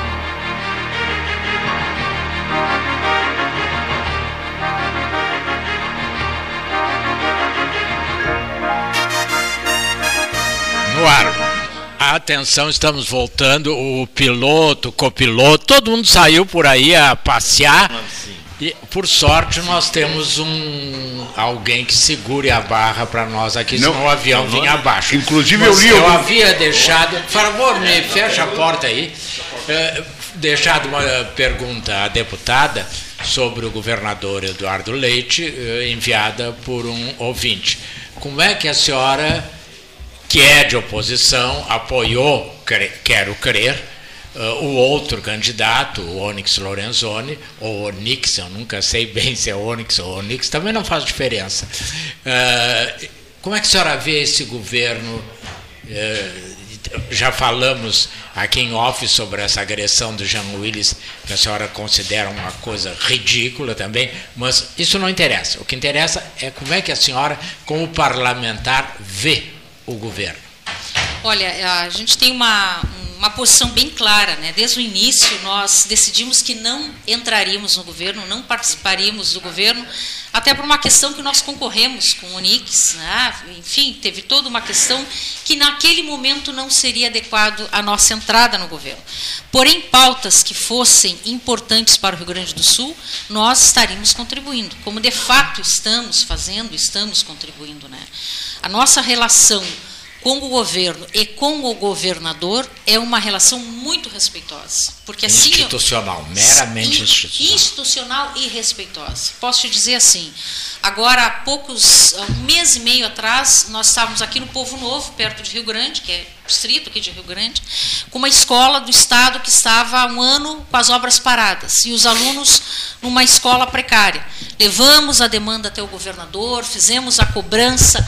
No ar. Atenção, estamos voltando. O piloto, o copiloto, todo mundo saiu por aí a passear. Ah, e, por sorte, nós temos um alguém que segure a barra para nós aqui, não, senão o avião não, vinha abaixo. Inclusive, eu li. Eu havia deixado. Por favor, me fecha a porta aí. É, deixado uma pergunta à deputada sobre o governador Eduardo Leite, é, enviada por um ouvinte. Como é que a senhora, que é de oposição, apoiou, quero crer, Uh, o outro candidato, o Onyx Lorenzoni, ou Onyx, eu nunca sei bem se é Onyx ou Onyx, também não faz diferença. Uh, como é que a senhora vê esse governo? Uh, já falamos aqui em off sobre essa agressão do Jean Willis, que a senhora considera uma coisa ridícula também, mas isso não interessa. O que interessa é como é que a senhora, como parlamentar, vê o governo. Olha, a gente tem uma, uma posição bem clara. Né? Desde o início, nós decidimos que não entraríamos no governo, não participaríamos do governo, até por uma questão que nós concorremos com o Onix. Né? Enfim, teve toda uma questão que naquele momento não seria adequado a nossa entrada no governo. Porém, pautas que fossem importantes para o Rio Grande do Sul, nós estaríamos contribuindo, como de fato estamos fazendo, estamos contribuindo. Né? A nossa relação com o governo e com o governador é uma relação muito respeitosa. Porque assim, institucional, meramente institucional. Institucional e respeitosa. Posso te dizer assim, agora há poucos, um mês e meio atrás, nós estávamos aqui no Povo Novo, perto de Rio Grande, que é distrito aqui de Rio Grande, com uma escola do estado que estava há um ano com as obras paradas e os alunos numa escola precária. Levamos a demanda até o governador, fizemos a cobrança,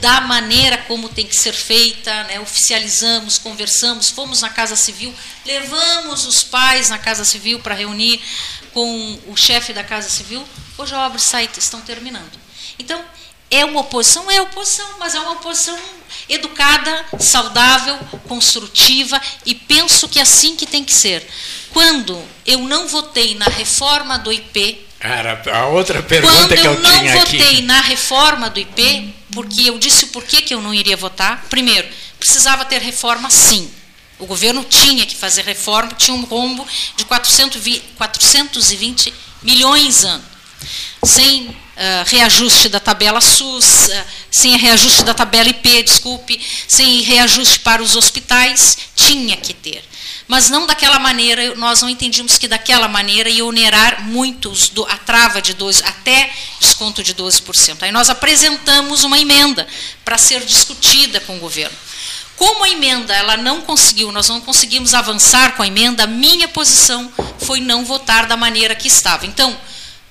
da maneira como tem que ser feita, né? oficializamos, conversamos, fomos na Casa Civil, levamos os pais na Casa Civil para reunir com o chefe da Casa Civil. Hoje a obra sai, estão terminando. Então, é uma oposição? É oposição, mas é uma oposição educada, saudável, construtiva e penso que é assim que tem que ser. Quando eu não votei na reforma do IP. Era a outra pergunta que eu, tinha aqui. Quando eu não votei na reforma do IP, porque eu disse o porquê que eu não iria votar. Primeiro, precisava ter reforma sim. O governo tinha que fazer reforma, tinha um rombo de 420 milhões ano. Sem uh, reajuste da tabela SUS, uh, sem reajuste da tabela IP, desculpe, sem reajuste para os hospitais, tinha que ter mas não daquela maneira, nós não entendíamos que daquela maneira ia onerar muitos do, a trava de 12, até desconto de 12%. Aí nós apresentamos uma emenda para ser discutida com o governo. Como a emenda ela não conseguiu, nós não conseguimos avançar com a emenda, a minha posição foi não votar da maneira que estava. Então,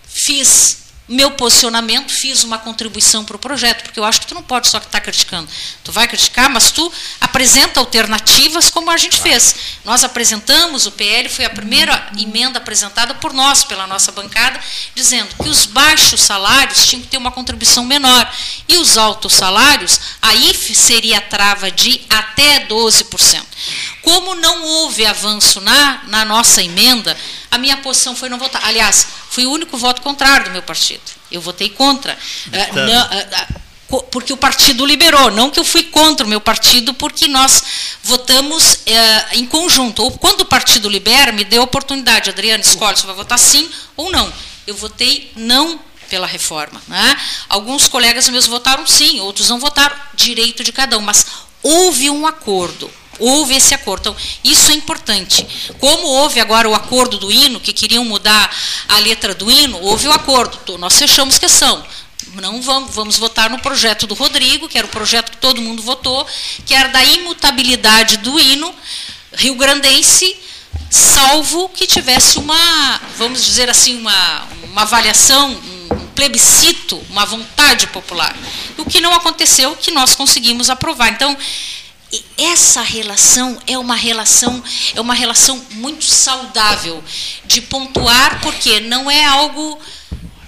fiz meu posicionamento, fiz uma contribuição para o projeto, porque eu acho que tu não pode só estar tá criticando. Tu vai criticar, mas tu apresenta alternativas como a gente fez. Nós apresentamos, o PL foi a primeira emenda apresentada por nós, pela nossa bancada, dizendo que os baixos salários tinham que ter uma contribuição menor. E os altos salários, aí seria a trava de até 12%. Como não houve avanço na, na nossa emenda, a minha posição foi não votar. Aliás, fui o único voto contrário do meu partido. Eu votei contra. Não, é, é, porque o partido liberou, não que eu fui contra o meu partido, porque nós votamos é, em conjunto. Ou quando o partido libera, me deu a oportunidade, Adriana, escolhe se vai votar sim ou não. Eu votei não pela reforma. Né? Alguns colegas meus votaram sim, outros não votaram, direito de cada um, mas houve um acordo. Houve esse acordo. Então, isso é importante. Como houve agora o acordo do hino, que queriam mudar a letra do hino, houve o acordo. Nós fechamos questão. Não vamos, vamos votar no projeto do Rodrigo, que era o projeto que todo mundo votou, que era da imutabilidade do hino rio-grandense, salvo que tivesse uma, vamos dizer assim, uma, uma avaliação, um plebiscito, uma vontade popular. O que não aconteceu, que nós conseguimos aprovar. Então, essa relação é uma relação é uma relação muito saudável de pontuar porque não é algo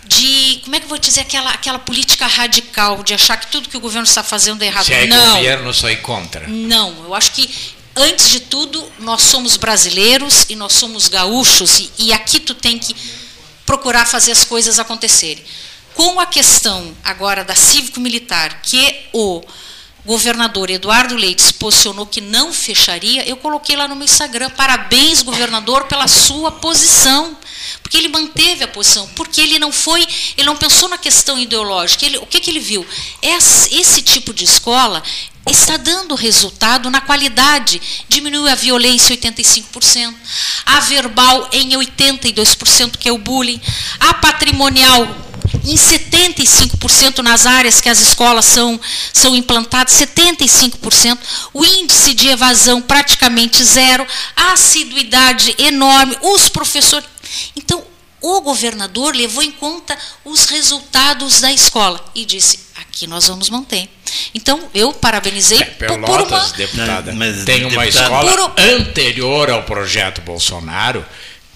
de como é que eu vou dizer aquela aquela política radical de achar que tudo que o governo está fazendo é errado. Se é não. governo é contra. Não eu acho que antes de tudo nós somos brasileiros e nós somos gaúchos e, e aqui tu tem que procurar fazer as coisas acontecerem. Com a questão agora da cívico militar que o governador Eduardo Leite se posicionou que não fecharia, eu coloquei lá no meu Instagram, parabéns, governador, pela sua posição. Porque ele manteve a posição, porque ele não foi, ele não pensou na questão ideológica. Ele, o que, que ele viu? Esse, esse tipo de escola está dando resultado na qualidade. Diminuiu a violência em 85%, a verbal em 82%, que é o bullying, a patrimonial em 75% nas áreas que as escolas são, são implantadas, 75%, o índice de evasão praticamente zero, a assiduidade enorme, os professores. Então, o governador levou em conta os resultados da escola e disse: aqui nós vamos manter. Então, eu parabenizei por, por uma... deputada, Mas, tem uma escola por... anterior ao projeto Bolsonaro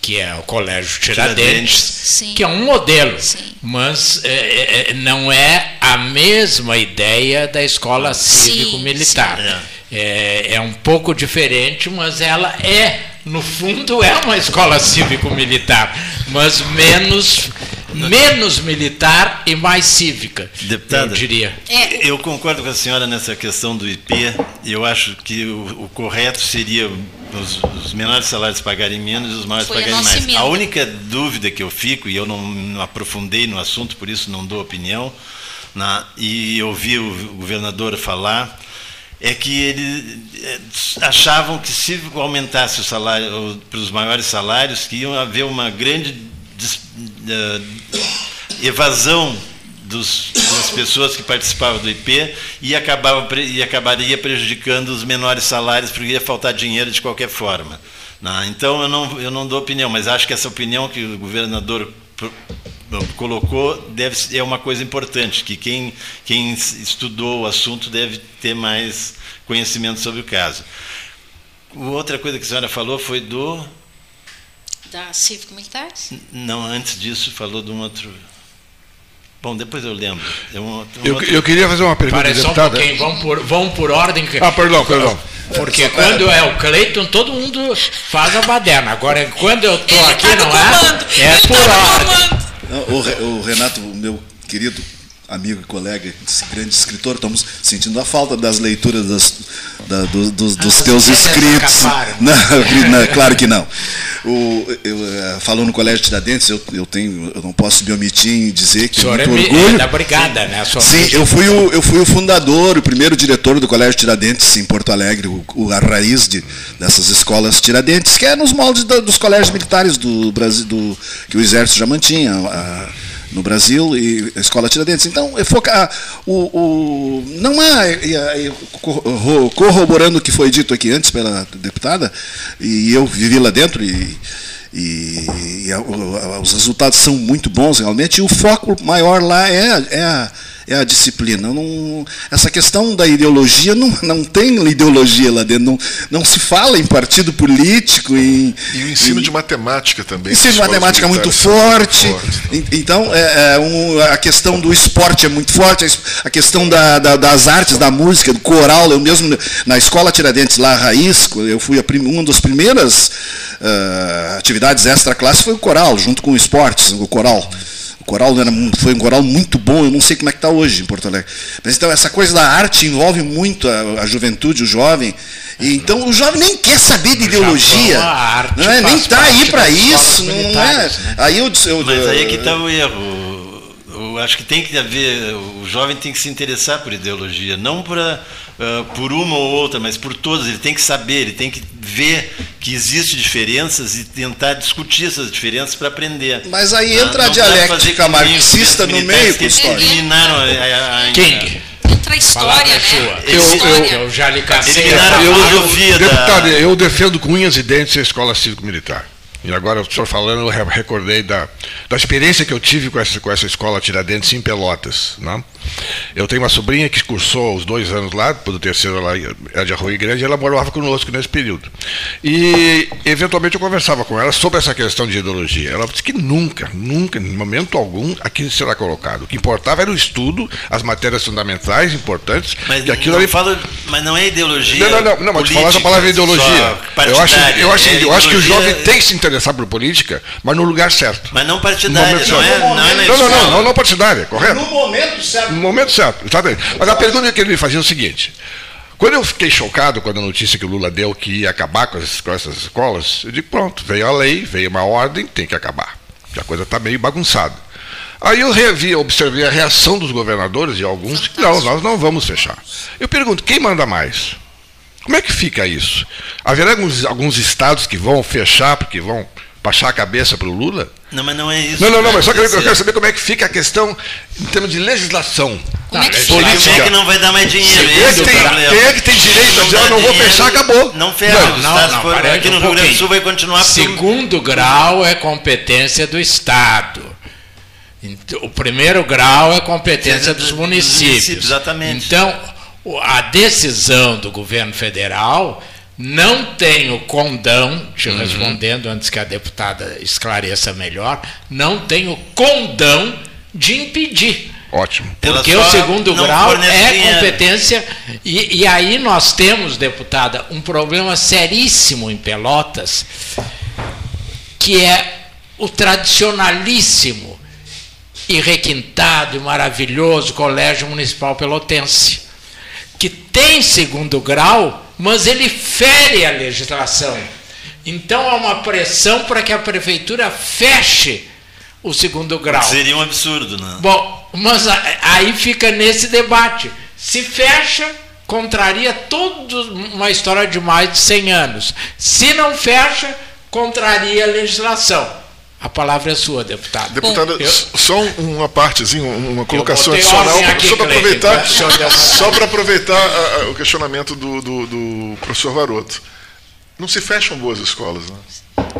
que é o Colégio Tiradentes, que é um modelo, Sim. mas é, é, é, não é a mesma ideia da escola cívico-militar. É, é um pouco diferente, mas ela é, no fundo, é uma escola cívico-militar, mas menos menos militar e mais cívica, Deputada, eu diria. É. Eu concordo com a senhora nessa questão do IP. Eu acho que o, o correto seria os, os, menores salários pagarem menos e os maiores Foi pagarem mais. Emenda. A única dúvida que eu fico, e eu não, não aprofundei no assunto, por isso não dou opinião, na, e ouvi o governador falar, é que eles é, achavam que se aumentasse o salário para os maiores salários, que ia haver uma grande uh, evasão dos, das pessoas que participavam do IP e, acabava, e acabaria prejudicando os menores salários, porque ia faltar dinheiro de qualquer forma. Né? Então, eu não, eu não dou opinião, mas acho que essa opinião que o governador colocou deve é uma coisa importante que quem quem estudou o assunto deve ter mais conhecimento sobre o caso. Outra coisa que a senhora falou foi do da cívico militares? Não, antes disso falou de um outro Bom, depois eu lembro. Um eu, outro... eu, queria fazer uma pergunta, Parece deputada. Um vamos por, vamos por ordem. Ah, perdão, perdão. Porque quando é o Cleiton, todo mundo faz a baderna. Agora, quando eu estou aqui, tá não é? É por ordem. O, o Renato, o meu querido amigo e colega, grande escritor, estamos sentindo a falta das leituras das, da, do, dos, dos ah, teus escritos. *laughs* Não, não, claro que não. O, eu, eh, falou no Colégio Tiradentes, eu, eu, tenho, eu não posso me omitir em dizer que o é muito é orgulho. da brigada, né? Sim, eu fui, o, eu fui o fundador, o primeiro diretor do Colégio Tiradentes em Porto Alegre, o, a raiz de, dessas escolas Tiradentes, que é nos moldes da, dos colégios militares do Brasil, do, que o Exército já mantinha. A, no Brasil e a escola Tiradentes. Então, é focar o, o, não há, corroborando o que foi dito aqui antes pela deputada, e eu vivi lá dentro e, e, e os resultados são muito bons realmente, e o foco maior lá é, é a é a disciplina. Não, essa questão da ideologia não, não tem ideologia lá dentro. Não, não se fala em partido político. Em, e o ensino em, de matemática também. Ensino de matemática é muito forte. forte então, é, é um, a questão do esporte é muito forte. A questão da, da, das artes, da música, do coral. Eu mesmo, na escola Tiradentes, lá, Raiz, eu fui prim, uma das primeiras uh, atividades extra-classe foi o coral, junto com o esportes, o coral. O coral era, foi um coral muito bom, eu não sei como é que está hoje em Porto Alegre. Mas então essa coisa da arte envolve muito a, a juventude, o jovem. E, então o jovem nem quer saber de ideologia. Japão, não é? Nem está aí para isso. Não é? Né? Aí eu, eu, Mas aí é que está o erro. Eu acho que tem que haver, o jovem tem que se interessar por ideologia, não para uh, por uma ou outra, mas por todas. Ele tem que saber, ele tem que ver que existem diferenças e tentar discutir essas diferenças para aprender. Mas aí entra a dialética marxista no meio com história. Eliminaram a, a, a, King. Entra a história, né? Eu, eu, eu, já lhe cacei. Eu, deputado, eu defendo com unhas e dentes a escola cívico-militar. E agora, o senhor falando, eu recordei da, da experiência que eu tive com essa, com essa escola Tiradentes em Pelotas. Né? Eu tenho uma sobrinha que cursou os dois anos lá, do terceiro lá é de Arroio Grande, e ela morava conosco nesse período. E, eventualmente, eu conversava com ela sobre essa questão de ideologia. Ela disse que nunca, nunca, em momento algum, aquilo será colocado. O que importava era o estudo, as matérias fundamentais, importantes. Mas, que aquilo não, ali... falo, mas não é ideologia. Não, não, não, não mas tu falaste a palavra ideologia. Eu acho, eu, acho, é eu acho que o jovem tem que se interessar por política, mas no lugar certo. Mas não partidária, não, é, não, é não, não, não, não, não partidária, correto? No momento certo. No momento certo, exatamente. Mas a pergunta que ele me fazia é o seguinte. Quando eu fiquei chocado com a notícia que o Lula deu que ia acabar com, essas, com essas escolas, eu digo, pronto, veio a lei, veio uma ordem, tem que acabar. A coisa está meio bagunçada. Aí eu revi, observei a reação dos governadores e alguns, que não, nós não vamos fechar. Eu pergunto, quem manda mais? Como é que fica isso? Haverá alguns, alguns estados que vão fechar porque vão baixar a cabeça para o Lula? Não, mas não é isso. Não, não, não, mas só que eu quero saber como é que fica a questão em termos de legislação. Como é que política. Quem é que não vai dar mais dinheiro? Quem é que tem, quem é que tem direito a dizer, não, não vou fechar, acabou? Não fecha. Não, não, não, for, aqui no um Rio Grande do Sul vai continuar. Segundo grau é competência do Estado. O primeiro grau é competência dos municípios. municípios. Exatamente. Então, a decisão do governo federal não tem o condão, te uhum. respondendo antes que a deputada esclareça melhor, não tem o condão de impedir. Ótimo. Porque o segundo grau é competência. E, e aí nós temos, deputada, um problema seríssimo em Pelotas, que é o tradicionalíssimo e requintado e maravilhoso Colégio Municipal Pelotense que tem segundo grau, mas ele fere a legislação. Então há uma pressão para que a prefeitura feche o segundo grau. Seria um absurdo, né? Bom, mas aí fica nesse debate. Se fecha, contraria toda uma história de mais de 100 anos. Se não fecha, contraria a legislação. A palavra é sua, deputado. Deputada, eu, só uma partezinha, uma colocação adicional, só para aproveitar, só para aproveitar a, a, o questionamento do, do, do professor Varoto. Não se fecham boas escolas, né?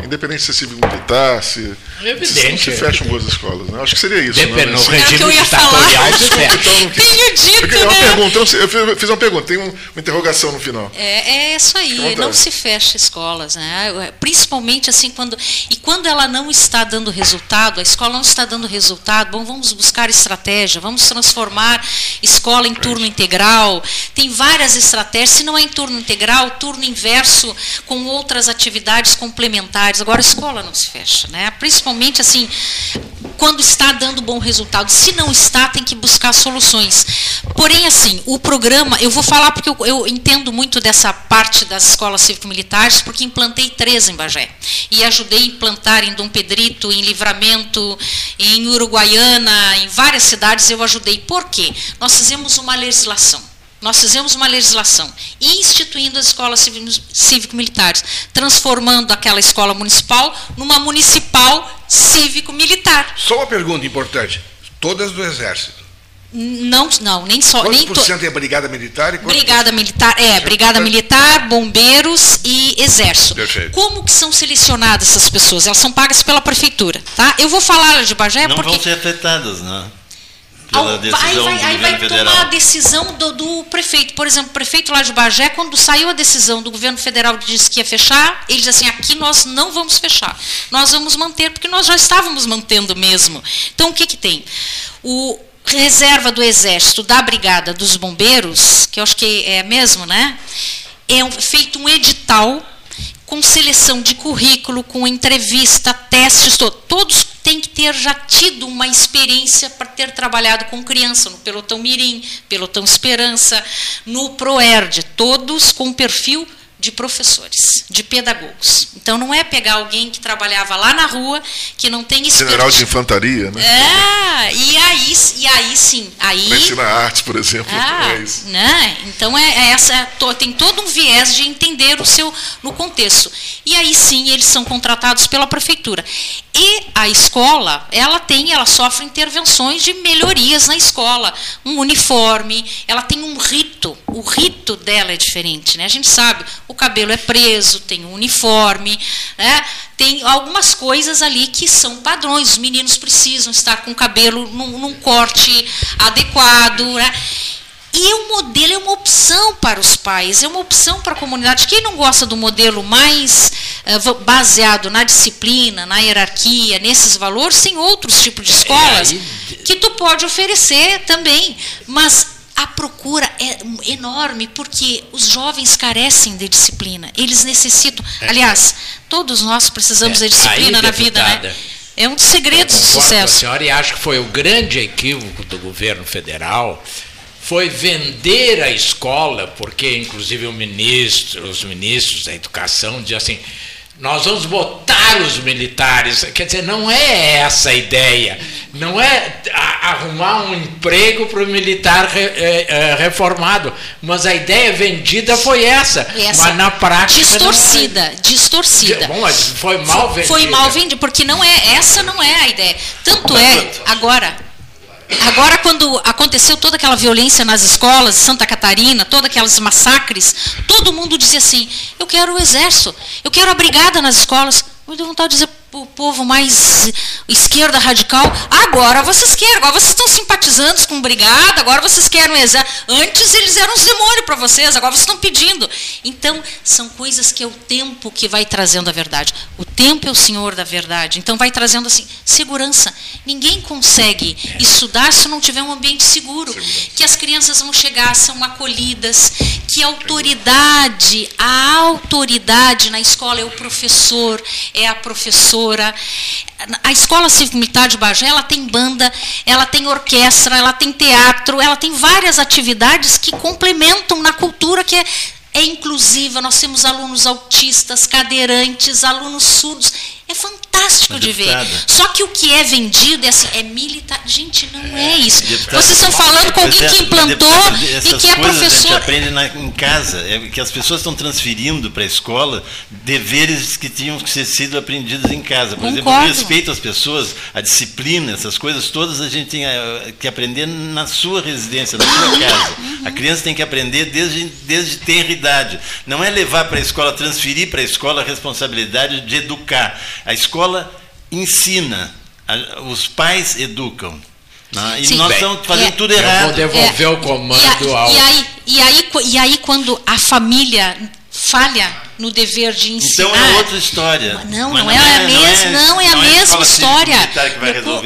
Independente se é civil militar, se. É evidente. Se, fecham boas escolas, né? Acho que seria isso. Depende, né? no regime ditatorial então, Tenho dito, uma né? pergunta, eu fiz uma pergunta, tem uma interrogação no final. É, é isso aí, não se fecha escolas, né? Principalmente assim quando. E quando ela não está dando resultado, a escola não está dando resultado, bom, vamos buscar estratégia, vamos transformar escola em turno integral. Tem várias estratégias, se não é em turno integral, turno inverso, com outras atividades complementares Agora, a escola não se fecha, né? principalmente assim, quando está dando bom resultado. Se não está, tem que buscar soluções. Porém, assim, o programa, eu vou falar porque eu, eu entendo muito dessa parte das escolas cívico-militares, porque implantei três em Bagé. E ajudei a implantar em Dom Pedrito, em Livramento, em Uruguaiana, em várias cidades eu ajudei. Por quê? Nós fizemos uma legislação nós fizemos uma legislação instituindo as escolas cívico-militares, transformando aquela escola municipal numa municipal cívico-militar. Só uma pergunta importante: todas do Exército? Não, não, nem só. Quantos nem por cento é Brigada Militar? E brigada Militar, é, Brigada Militar, Bombeiros e Exército. Perfeito. Como que são selecionadas essas pessoas? Elas são pagas pela prefeitura, tá? Eu vou falar de Bagé não porque... Não vão ser afetadas, né? Pela decisão aí vai, do aí vai federal. tomar a decisão do, do, prefeito. Por exemplo, o prefeito lá de Bagé, quando saiu a decisão do governo federal que disse que ia fechar, ele disse assim, aqui nós não vamos fechar. Nós vamos manter, porque nós já estávamos mantendo mesmo. Então, o que, que tem? O reserva do Exército, da Brigada dos Bombeiros, que eu acho que é mesmo, né? É um, feito um edital com seleção de currículo, com entrevista, testes, todos tem que ter já tido uma experiência para ter trabalhado com criança, no Pelotão Mirim, Pelotão Esperança, no ProERD, todos com perfil de professores, de pedagogos. Então não é pegar alguém que trabalhava lá na rua, que não tem experiência. General de infantaria, né? É, e aí, e aí sim, aí Pra ensinar arte, por exemplo, ah, é. Né? Então é, é essa tem todo um viés de entender o seu no contexto. E aí sim eles são contratados pela prefeitura. E a escola, ela tem, ela sofre intervenções de melhorias na escola, um uniforme, ela tem um rito, o rito dela é diferente, né? A gente sabe, o cabelo é preso, tem um uniforme, né? tem algumas coisas ali que são padrões. Os meninos precisam estar com o cabelo num, num corte adequado. Né? E o modelo é uma opção para os pais, é uma opção para a comunidade. Quem não gosta do modelo mais uh, baseado na disciplina, na hierarquia, nesses valores, tem outros tipos de escolas que tu pode oferecer também. Mas a procura é enorme porque os jovens carecem de disciplina. Eles necessitam. É. Aliás, todos nós precisamos é. de disciplina Aí, na vida, né? É um dos segredos do sucesso. A senhora e acho que foi o grande equívoco do governo federal foi vender a escola, porque inclusive o ministro, os ministros da educação diziam assim, nós vamos botar os militares. Quer dizer, não é essa a ideia. Não é arrumar um emprego para o militar é, é, reformado. Mas a ideia vendida foi essa. essa mas na prática. Distorcida, é. distorcida. Bom, mas foi mal vendida. Foi mal vendida, porque não é, essa não é a ideia. Tanto é, agora, Agora, quando aconteceu toda aquela violência nas escolas, Santa Catarina, todos aqueles massacres, todo mundo dizia assim: eu quero o exército, eu quero a brigada nas escolas. Eu deu vontade de dizer o povo mais esquerda radical, agora vocês querem, agora vocês estão simpatizando com brigada, agora vocês querem exército. Antes eles eram os demônios para vocês, agora vocês estão pedindo. Então, são coisas que é o tempo que vai trazendo a verdade. O tempo é o senhor da verdade. Então, vai trazendo assim, segurança. Ninguém consegue estudar se não tiver um ambiente seguro. Que as crianças vão chegar, são acolhidas, que a autoridade, a autoridade na escola é o professor, é a professora A Escola Cívico Militar de Bagé, ela tem banda, ela tem orquestra, ela tem teatro, ela tem várias atividades que complementam na cultura que é, é inclusiva. Nós temos alunos autistas, cadeirantes, alunos surdos. É É fantástico de ver. Só que o que é vendido é assim, é militar. Gente, não é, é isso. Vocês estão falando com alguém que implantou e que é professor. A gente aprende na, em casa, é que as pessoas estão transferindo para a escola deveres que tinham que ser sido aprendidos em casa. Por Concordo. exemplo, o respeito às pessoas, a disciplina, essas coisas todas a gente tem eh, que aprender na sua residência, na sua casa. A criança tem que aprender desde, desde tenra idade. Não é levar para a escola, transferir para a escola a responsabilidade de educar. A escola ensina, os pais educam. Né? E Sim, nós bem, estamos fazendo é, tudo errado. Eu vou devolver é, o comando e, ao. E aí, e, aí, e aí, quando a família falha no dever de ensinar. Então é outra história. Não, não, não, é, é, a mesma, não é, não é a mesma história.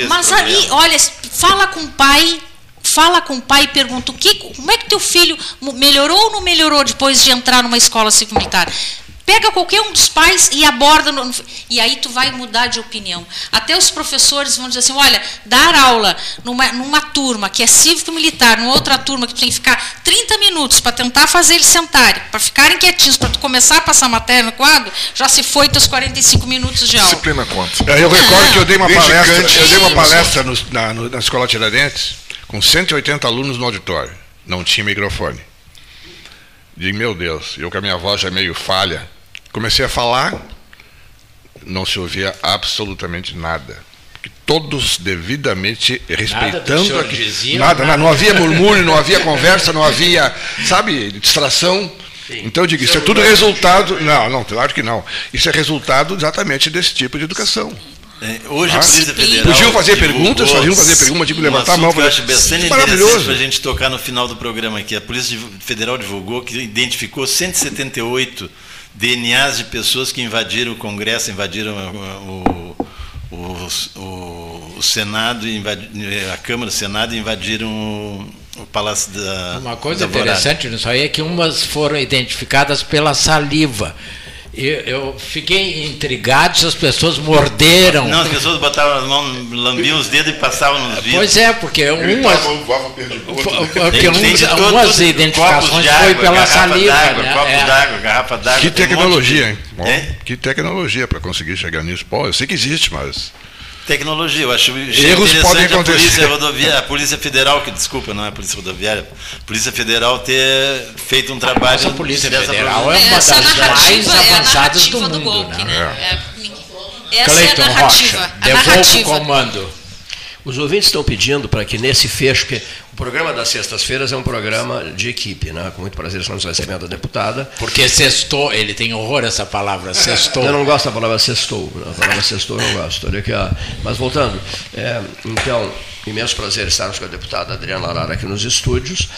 Mas aí, olha, fala com o pai, fala com o pai e pergunta o que, como é que teu filho melhorou ou não melhorou depois de entrar numa escola civil militar? Pega qualquer um dos pais e aborda, no, e aí tu vai mudar de opinião. Até os professores vão dizer assim, olha, dar aula numa, numa turma que é cívico-militar, numa outra turma que tu tem que ficar 30 minutos para tentar fazer eles sentarem, para ficarem quietinhos, para tu começar a passar matéria no quadro, já se foi teus 45 minutos de aula. Disciplina conta. Eu recordo que eu dei uma palestra, eu dei uma palestra no, na, no, na Escola Tiradentes, com 180 alunos no auditório. Não tinha microfone. Digo, meu Deus, eu com a minha voz já meio falha, Comecei a falar, não se ouvia absolutamente nada. Todos devidamente respeitando. Nada, dizia, nada, nada, não havia murmúrio, não havia conversa, não havia, sabe, distração. Sim. Então eu digo, isso é tudo resultado. Não, não, claro que não. Isso é resultado exatamente desse tipo de educação. É, hoje ah, a Polícia Federal. Podiam fazer perguntas, faziam fazer perguntas, digo, levantar a mão. Eu acho bastante interessante para a gente tocar no final do programa aqui. A Polícia Federal divulgou que identificou 178 DNAs de pessoas que invadiram o Congresso, invadiram o, o, o, o Senado, a Câmara, o Senado, invadiram o Palácio da. Uma coisa interessante nisso aí é que umas foram identificadas pela saliva eu, eu, fiquei intrigado se as pessoas morderam. Não, as pessoas botavam as mãos, lambiam os dedos e passavam nos vidros. Pois é, porque umas, porque umas, umas identificações água, foi pela saliva. né? Copo é. d'água, garrafa d'água. Que tecnologia, um hein? É? Que tecnologia para conseguir chegar nisso. Pô, eu sei que existe, mas tecnologia. Eu acho Erros podem acontecer. A Polícia, Rodoviária, a Polícia Federal, que desculpa, não é a Polícia Rodoviária, a Polícia Federal ter feito um trabalho. A Polícia Federal é uma das mais avançadas do mundo. Do golpe, né? né? É. Essa Clayton é a narrativa. Rocha, devolva o comando. Os ouvintes estão pedindo para que nesse fecho, porque o programa das sextas-feiras é um programa de equipe, né? Com muito prazer estamos recebendo a deputada. Porque sextou, ele tem horror essa palavra, sextou. Eu não gosto da palavra sextou, a palavra sextou eu não gosto. Olha aqui, ó. Mas voltando, é, então, imenso prazer estarmos com a deputada Adriana Lara aqui nos estúdios.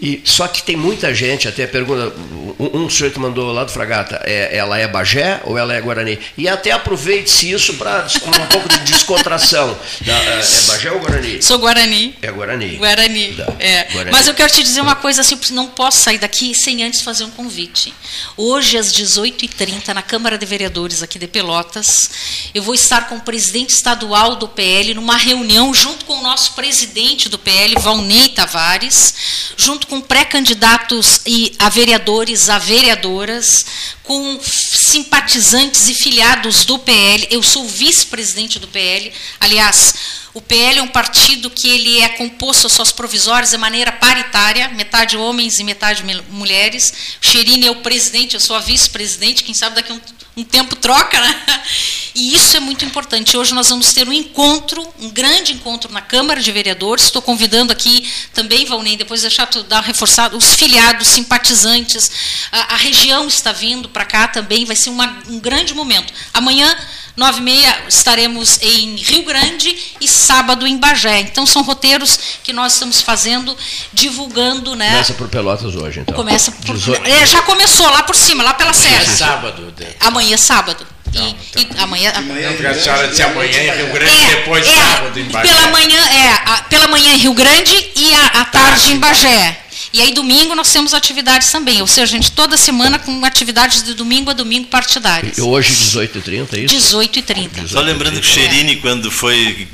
E só que tem muita gente, até pergunta, um, um sujeito mandou lá do Fragata, é, ela é Bagé ou ela é Guarani? E até aproveite-se isso para um pouco de descontração. É, é Bagé ou Guarani? Sou Guarani. É Guarani. Guarani. É. Guarani. Mas eu quero te dizer uma coisa assim, não posso sair daqui sem antes fazer um convite. Hoje, às 18h30, na Câmara de Vereadores aqui de Pelotas, eu vou estar com o presidente estadual do PL numa reunião junto com o nosso nosso presidente do PL, Valnei Tavares, junto com pré-candidatos e a vereadores, a vereadoras, com simpatizantes e filiados do PL. Eu sou vice-presidente do PL. Aliás, o PL é um partido que ele é composto, suas provisórias, de maneira paritária, metade homens e metade mulheres. Xerine é o presidente, eu sou a vice-presidente, quem sabe daqui a um um tempo troca, né? *laughs* E isso é muito importante. Hoje nós vamos ter um encontro, um grande encontro na Câmara de Vereadores. Estou convidando aqui também, Valnei, depois deixar tu dar reforçado, os filiados, simpatizantes. A, a região está vindo para cá também, vai ser uma, um grande momento. Amanhã nove e meia estaremos em Rio Grande e sábado em Bagé. Então são roteiros que nós estamos fazendo, divulgando, né? Começa por Pelotas hoje, então. Começa por, é, já começou lá por cima, lá pela Serra. É sábado. Amanhã é sábado. Não, e, então. e amanhã, amanhã a senhora disse amanhã em Rio Grande, é, depois é, sábado em Bagé. Pela manhã, é, a, pela manhã em Rio Grande e a, a tarde em Bagé. E aí, domingo, nós temos atividades também. Ou seja, a gente toda semana com atividades de domingo a domingo partidárias. E hoje, 18h30, é isso? 18h30. Só lembrando que o Cherini, quando foi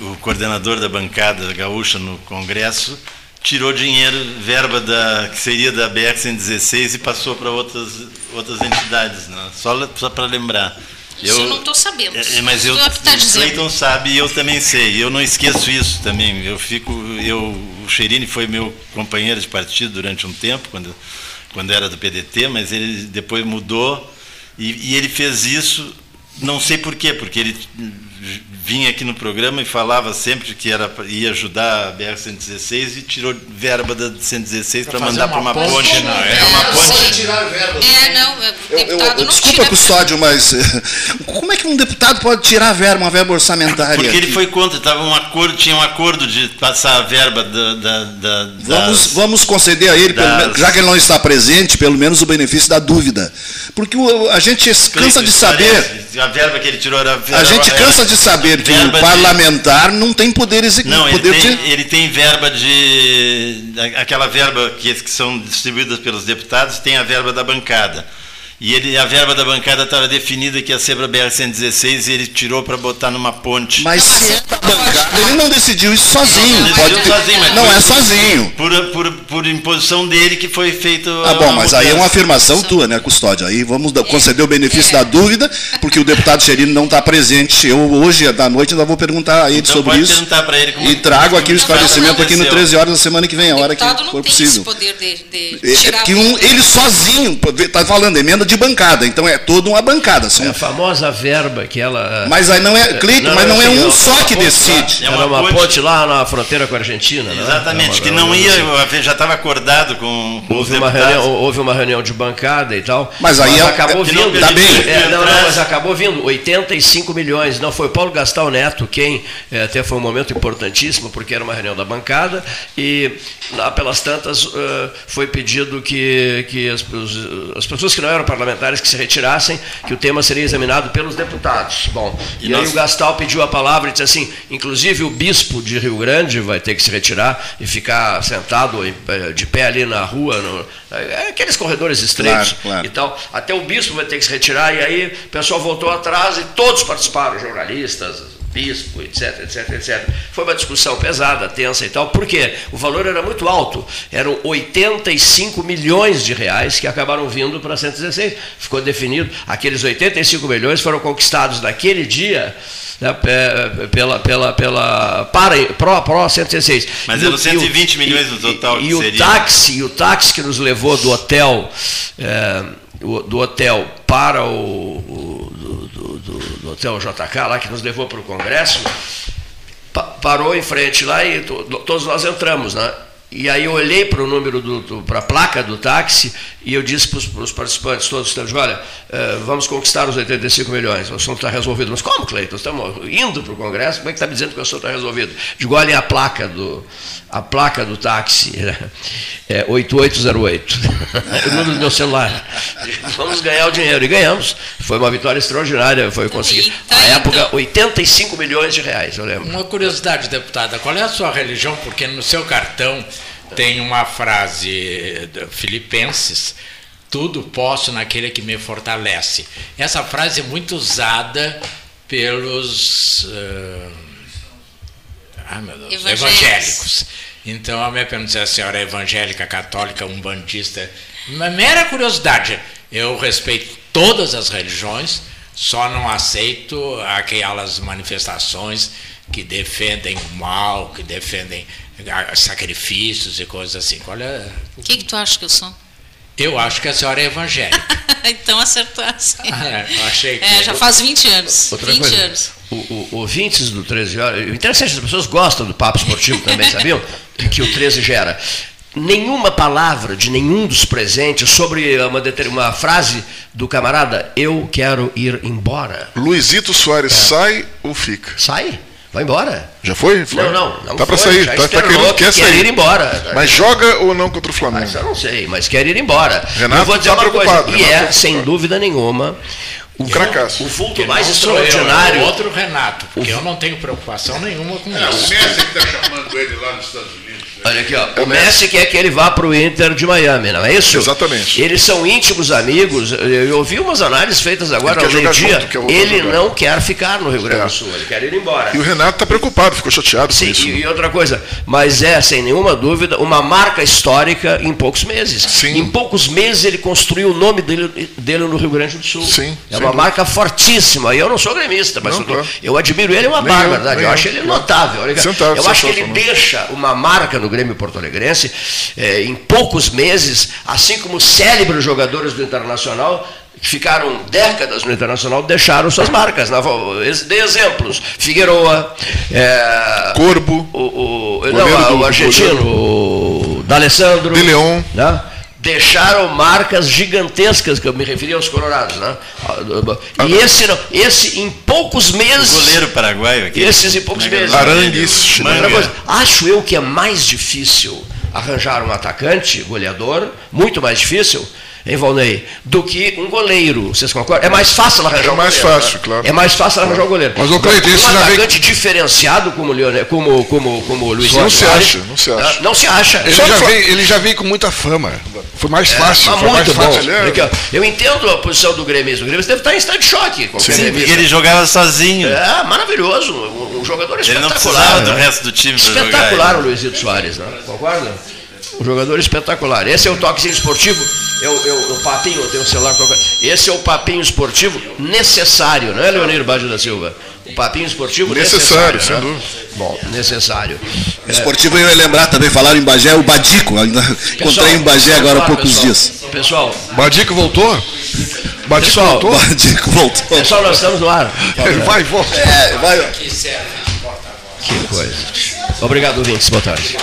o coordenador da bancada gaúcha no Congresso, tirou dinheiro, verba da, que seria da BR-116 e passou para outras, outras entidades. Né? Só, só para lembrar. Isso eu, eu não estou sabendo. É, mas eu, o tá Cleiton sabe e eu também sei. Eu não esqueço isso também. Eu fico, eu, o Cheirini foi meu companheiro de partido durante um tempo, quando, quando era do PDT, mas ele depois mudou e, e ele fez isso, não sei por quê, porque ele vinha aqui no programa e falava sempre que era, ia ajudar a BR-116 e tirou verba da 116 para mandar para uma ponte. ponte. Não, é, é uma ponte. tirar verba. É, não, é, eu, eu, eu, desculpa, Custódio, mas *laughs* como é que um deputado pode tirar verba, uma verba orçamentária? Porque ele foi contra, tava um acordo, tinha um acordo de passar a verba da. da, da vamos, das, vamos conceder a ele, das, já que ele não está presente, pelo menos o benefício da dúvida. Porque a gente cansa de saber. A verba que ele tirou era. A gente cansa de saber que o parlamentar de... não tem poder executivo. Não, poder ele, tem, de... ele tem verba de. aquela verba que, que são distribuídas pelos deputados, tem a verba da bancada. E ele, a verba da bancada estava definida que ia ser para a BR-116 e ele tirou para botar numa ponte. Mas se é da bancada, ele não decidiu isso sozinho. Não, pode ter... sozinho, mas não por, é sozinho. Por, por, por, imposição dele que foi feito. Ah, bom, mas aí é uma afirmação tua, né, Custódio? Aí vamos conceder o benefício da dúvida, porque o deputado Xerino não está presente. Eu hoje, da noite, ainda vou perguntar a ele então sobre isso. Ele e trago aqui o esclarecimento aqui no 13 horas da semana que vem, a hora que for possível. Poder de, de é, é que um, ele sozinho, está falando, emenda de bancada, então é toda uma bancada. São... É a famosa verba que ela. Mas aí não é, Cleito, não, mas não é um é só que decide. É uma, uma ponte, ponte lá na fronteira com a Argentina, né? Exatamente, é que não ia, assim. já estava acordado com, com houve uma reunião, Houve uma reunião de bancada e tal. Mas aí mas é, acabou é, vindo. Tá bem. É, não, não, mas acabou vindo 85 milhões. Não foi Paulo Gastal Neto quem é, até foi um momento importantíssimo porque era uma reunião da bancada e lá pelas tantas uh, foi pedido que, que as, os, as pessoas que não eram parlamentares que se retirassem, que o tema seria examinado pelos deputados. Bom, e, e nós... aí o Gastal pediu a palavra e disse assim, inclusive o bispo de Rio Grande vai ter que se retirar e ficar sentado eh, de pé ali na rua, no, é, aqueles corredores estreitos claro, claro. e tal. Até o bispo vai ter que se retirar e aí o pessoal voltou atrás e todos participaram, jornalistas, bispo, etc, etc, etc. Foi uma discussão pesada, tensa e tal, porque o valor era muito alto, eram 85 milhões de reais que acabaram vindo para 116. Ficou definido, aqueles 85 milhões foram conquistados naquele dia né, pela, pela, pela para, Pro, Pro 116. Mas eram 120 milhões no total. E, e o táxi, o táxi que nos levou do hotel, é, do hotel para o, o do, do, do, hotel JK lá que nos levou para o Congresso, pa, parou em frente lá e to, todos nós entramos, né? E aí eu olhei para o número do, para a placa do táxi e eu disse para os participantes todos, olha, eh, vamos conquistar os 85 milhões, o assunto está resolvido. Mas como, Cleiton? Estamos indo para o Congresso, como é que está me dizendo que o assunto está resolvido? Digo, olhem a placa do, a placa do táxi, *laughs* é 8808, *laughs* o número do meu celular. *laughs* Vamos ganhar o dinheiro. E ganhamos. Foi uma vitória extraordinária, foi conseguir. Na tá época, 85 milhões de reais, eu lembro. Uma curiosidade, deputada, qual é a sua religião? Porque no seu cartão tem uma frase filipenses, tudo posso naquele que me fortalece. Essa frase é muito usada pelos uh, ah, meu Deus, evangélicos. evangélicos. Então a minha pergunta é: a senhora é evangélica, católica, umbandista? Uma mera curiosidade. Eu respeito todas as religiões, só não aceito aquelas manifestações que defendem o mal, que defendem sacrifícios e coisas assim. Qual é? O que, que tu acha que eu sou? Eu acho que a senhora é evangélica. *laughs* então acertou assim. Ah, é, eu achei que. É, já faz 20 anos. Outra 20 coisa, anos. O, o, ouvintes do 13 horas. O interessante, as pessoas gostam do papo esportivo também, *laughs* sabiam? Que o 13 gera nenhuma palavra de nenhum dos presentes sobre uma, uma frase do camarada, eu quero ir embora. Luizito Soares, é. sai ou fica? Sai. Vai embora. Já foi? foi? Não, não. não tá para sair. Tá, tá querendo, quer, quer ir embora. Mas joga ou não contra o Flamengo? Mas eu não sei, mas quer ir embora. Renato eu vou dizer tá outra coisa. E é, sem dúvida nenhuma, o cracaço. O vulto mais extraordinário. Eu, é o outro Renato, porque o... eu não tenho preocupação nenhuma com é, isso. O Messi que está chamando ele lá nos Estados Unidos. Olha aqui, ó. O Messi quer que ele vá para o Inter de Miami, não é isso? Exatamente. Eles são íntimos amigos. Eu ouvi umas análises feitas agora ao meio-dia. Ele jogar. não quer ficar no Rio Grande do é. Sul, ele quer ir embora. E o Renato está preocupado, ficou chateado Sim, com isso. E, e outra coisa, mas é, sem nenhuma dúvida, uma marca histórica em poucos meses. Sim. Em poucos meses ele construiu o nome dele, dele no Rio Grande do Sul. Sim. É uma uma marca fortíssima. E eu não sou gremista, mas Não, eu, tô- claro. eu admiro ele, é uma Nem eu, barbardade. nem Eu eu, acho ele notável. Olha, Sentado, eu acho que ele sensacional. deixa uma marca no Grêmio Porto Alegrense eh, em poucos meses, assim como célebres jogadores do Internacional que ficaram décadas no Internacional deixaram suas marcas. Dê exemplos. Figueroa, eh, Corbo, o, o, não, do- o argentino, o D'Alessandro. De Leon. Né? Deixaram marcas gigantescas, que eu me referi aos colorados. Né? E esse, não, esse em poucos meses. O goleiro paraguaio aqui. Esses em poucos meses. Arangues, Outra Manga. coisa, acho eu que é mais difícil arranjar um atacante, goleador, muito mais difícil, hein, Valnei, do que um goleiro. Vocês concordam? É mais fácil arranjar É um mais goleiro. fácil, né? claro. É mais fácil arranjar um goleiro. Mas, ô, Cleiton, um esse já vem- atacante diferenciado como o Leonel, como, como, como o Luiz Não se acha, não se acha. Ah, Não se acha. Ele Só já, veio, ele já veio com muita fama. Foi mais fácil. Ah, foi mais muito bom. fácil. é- Porque, ó, Eu entendo a posição do gremista. O gremista deve estar em estado de choque. Sim, porque ele jogava sozinho. É, maravilhoso. Um, um jogador Ele não espetacular. precisava do né? resto do time para jogar. Espetacular o Luizito Soares, né? Concorda? Um jogador espetacular. Esse é o toquezinho esportivo. Eu, eu, o papinho, eu tenho um celular tocando. Esse é o papinho esportivo necessário, não é, Leonir Baggio da Silva? O papinho esportivo necessário. Necessário, sem né? dúvida. Bom, necessário. O esportivo eu ia lembrar também, falaram em Bagé, o Badico. ainda Encontrei em Bagé agora há poucos pessoal, dias. Pessoal, Badico voltou? Badico Pessoal, voltou? Badico voltou. pessoal, nós estamos no ar. Ele vai e volta. É, vai. Que coisa. Obrigado, ouvintes. Boa tarde.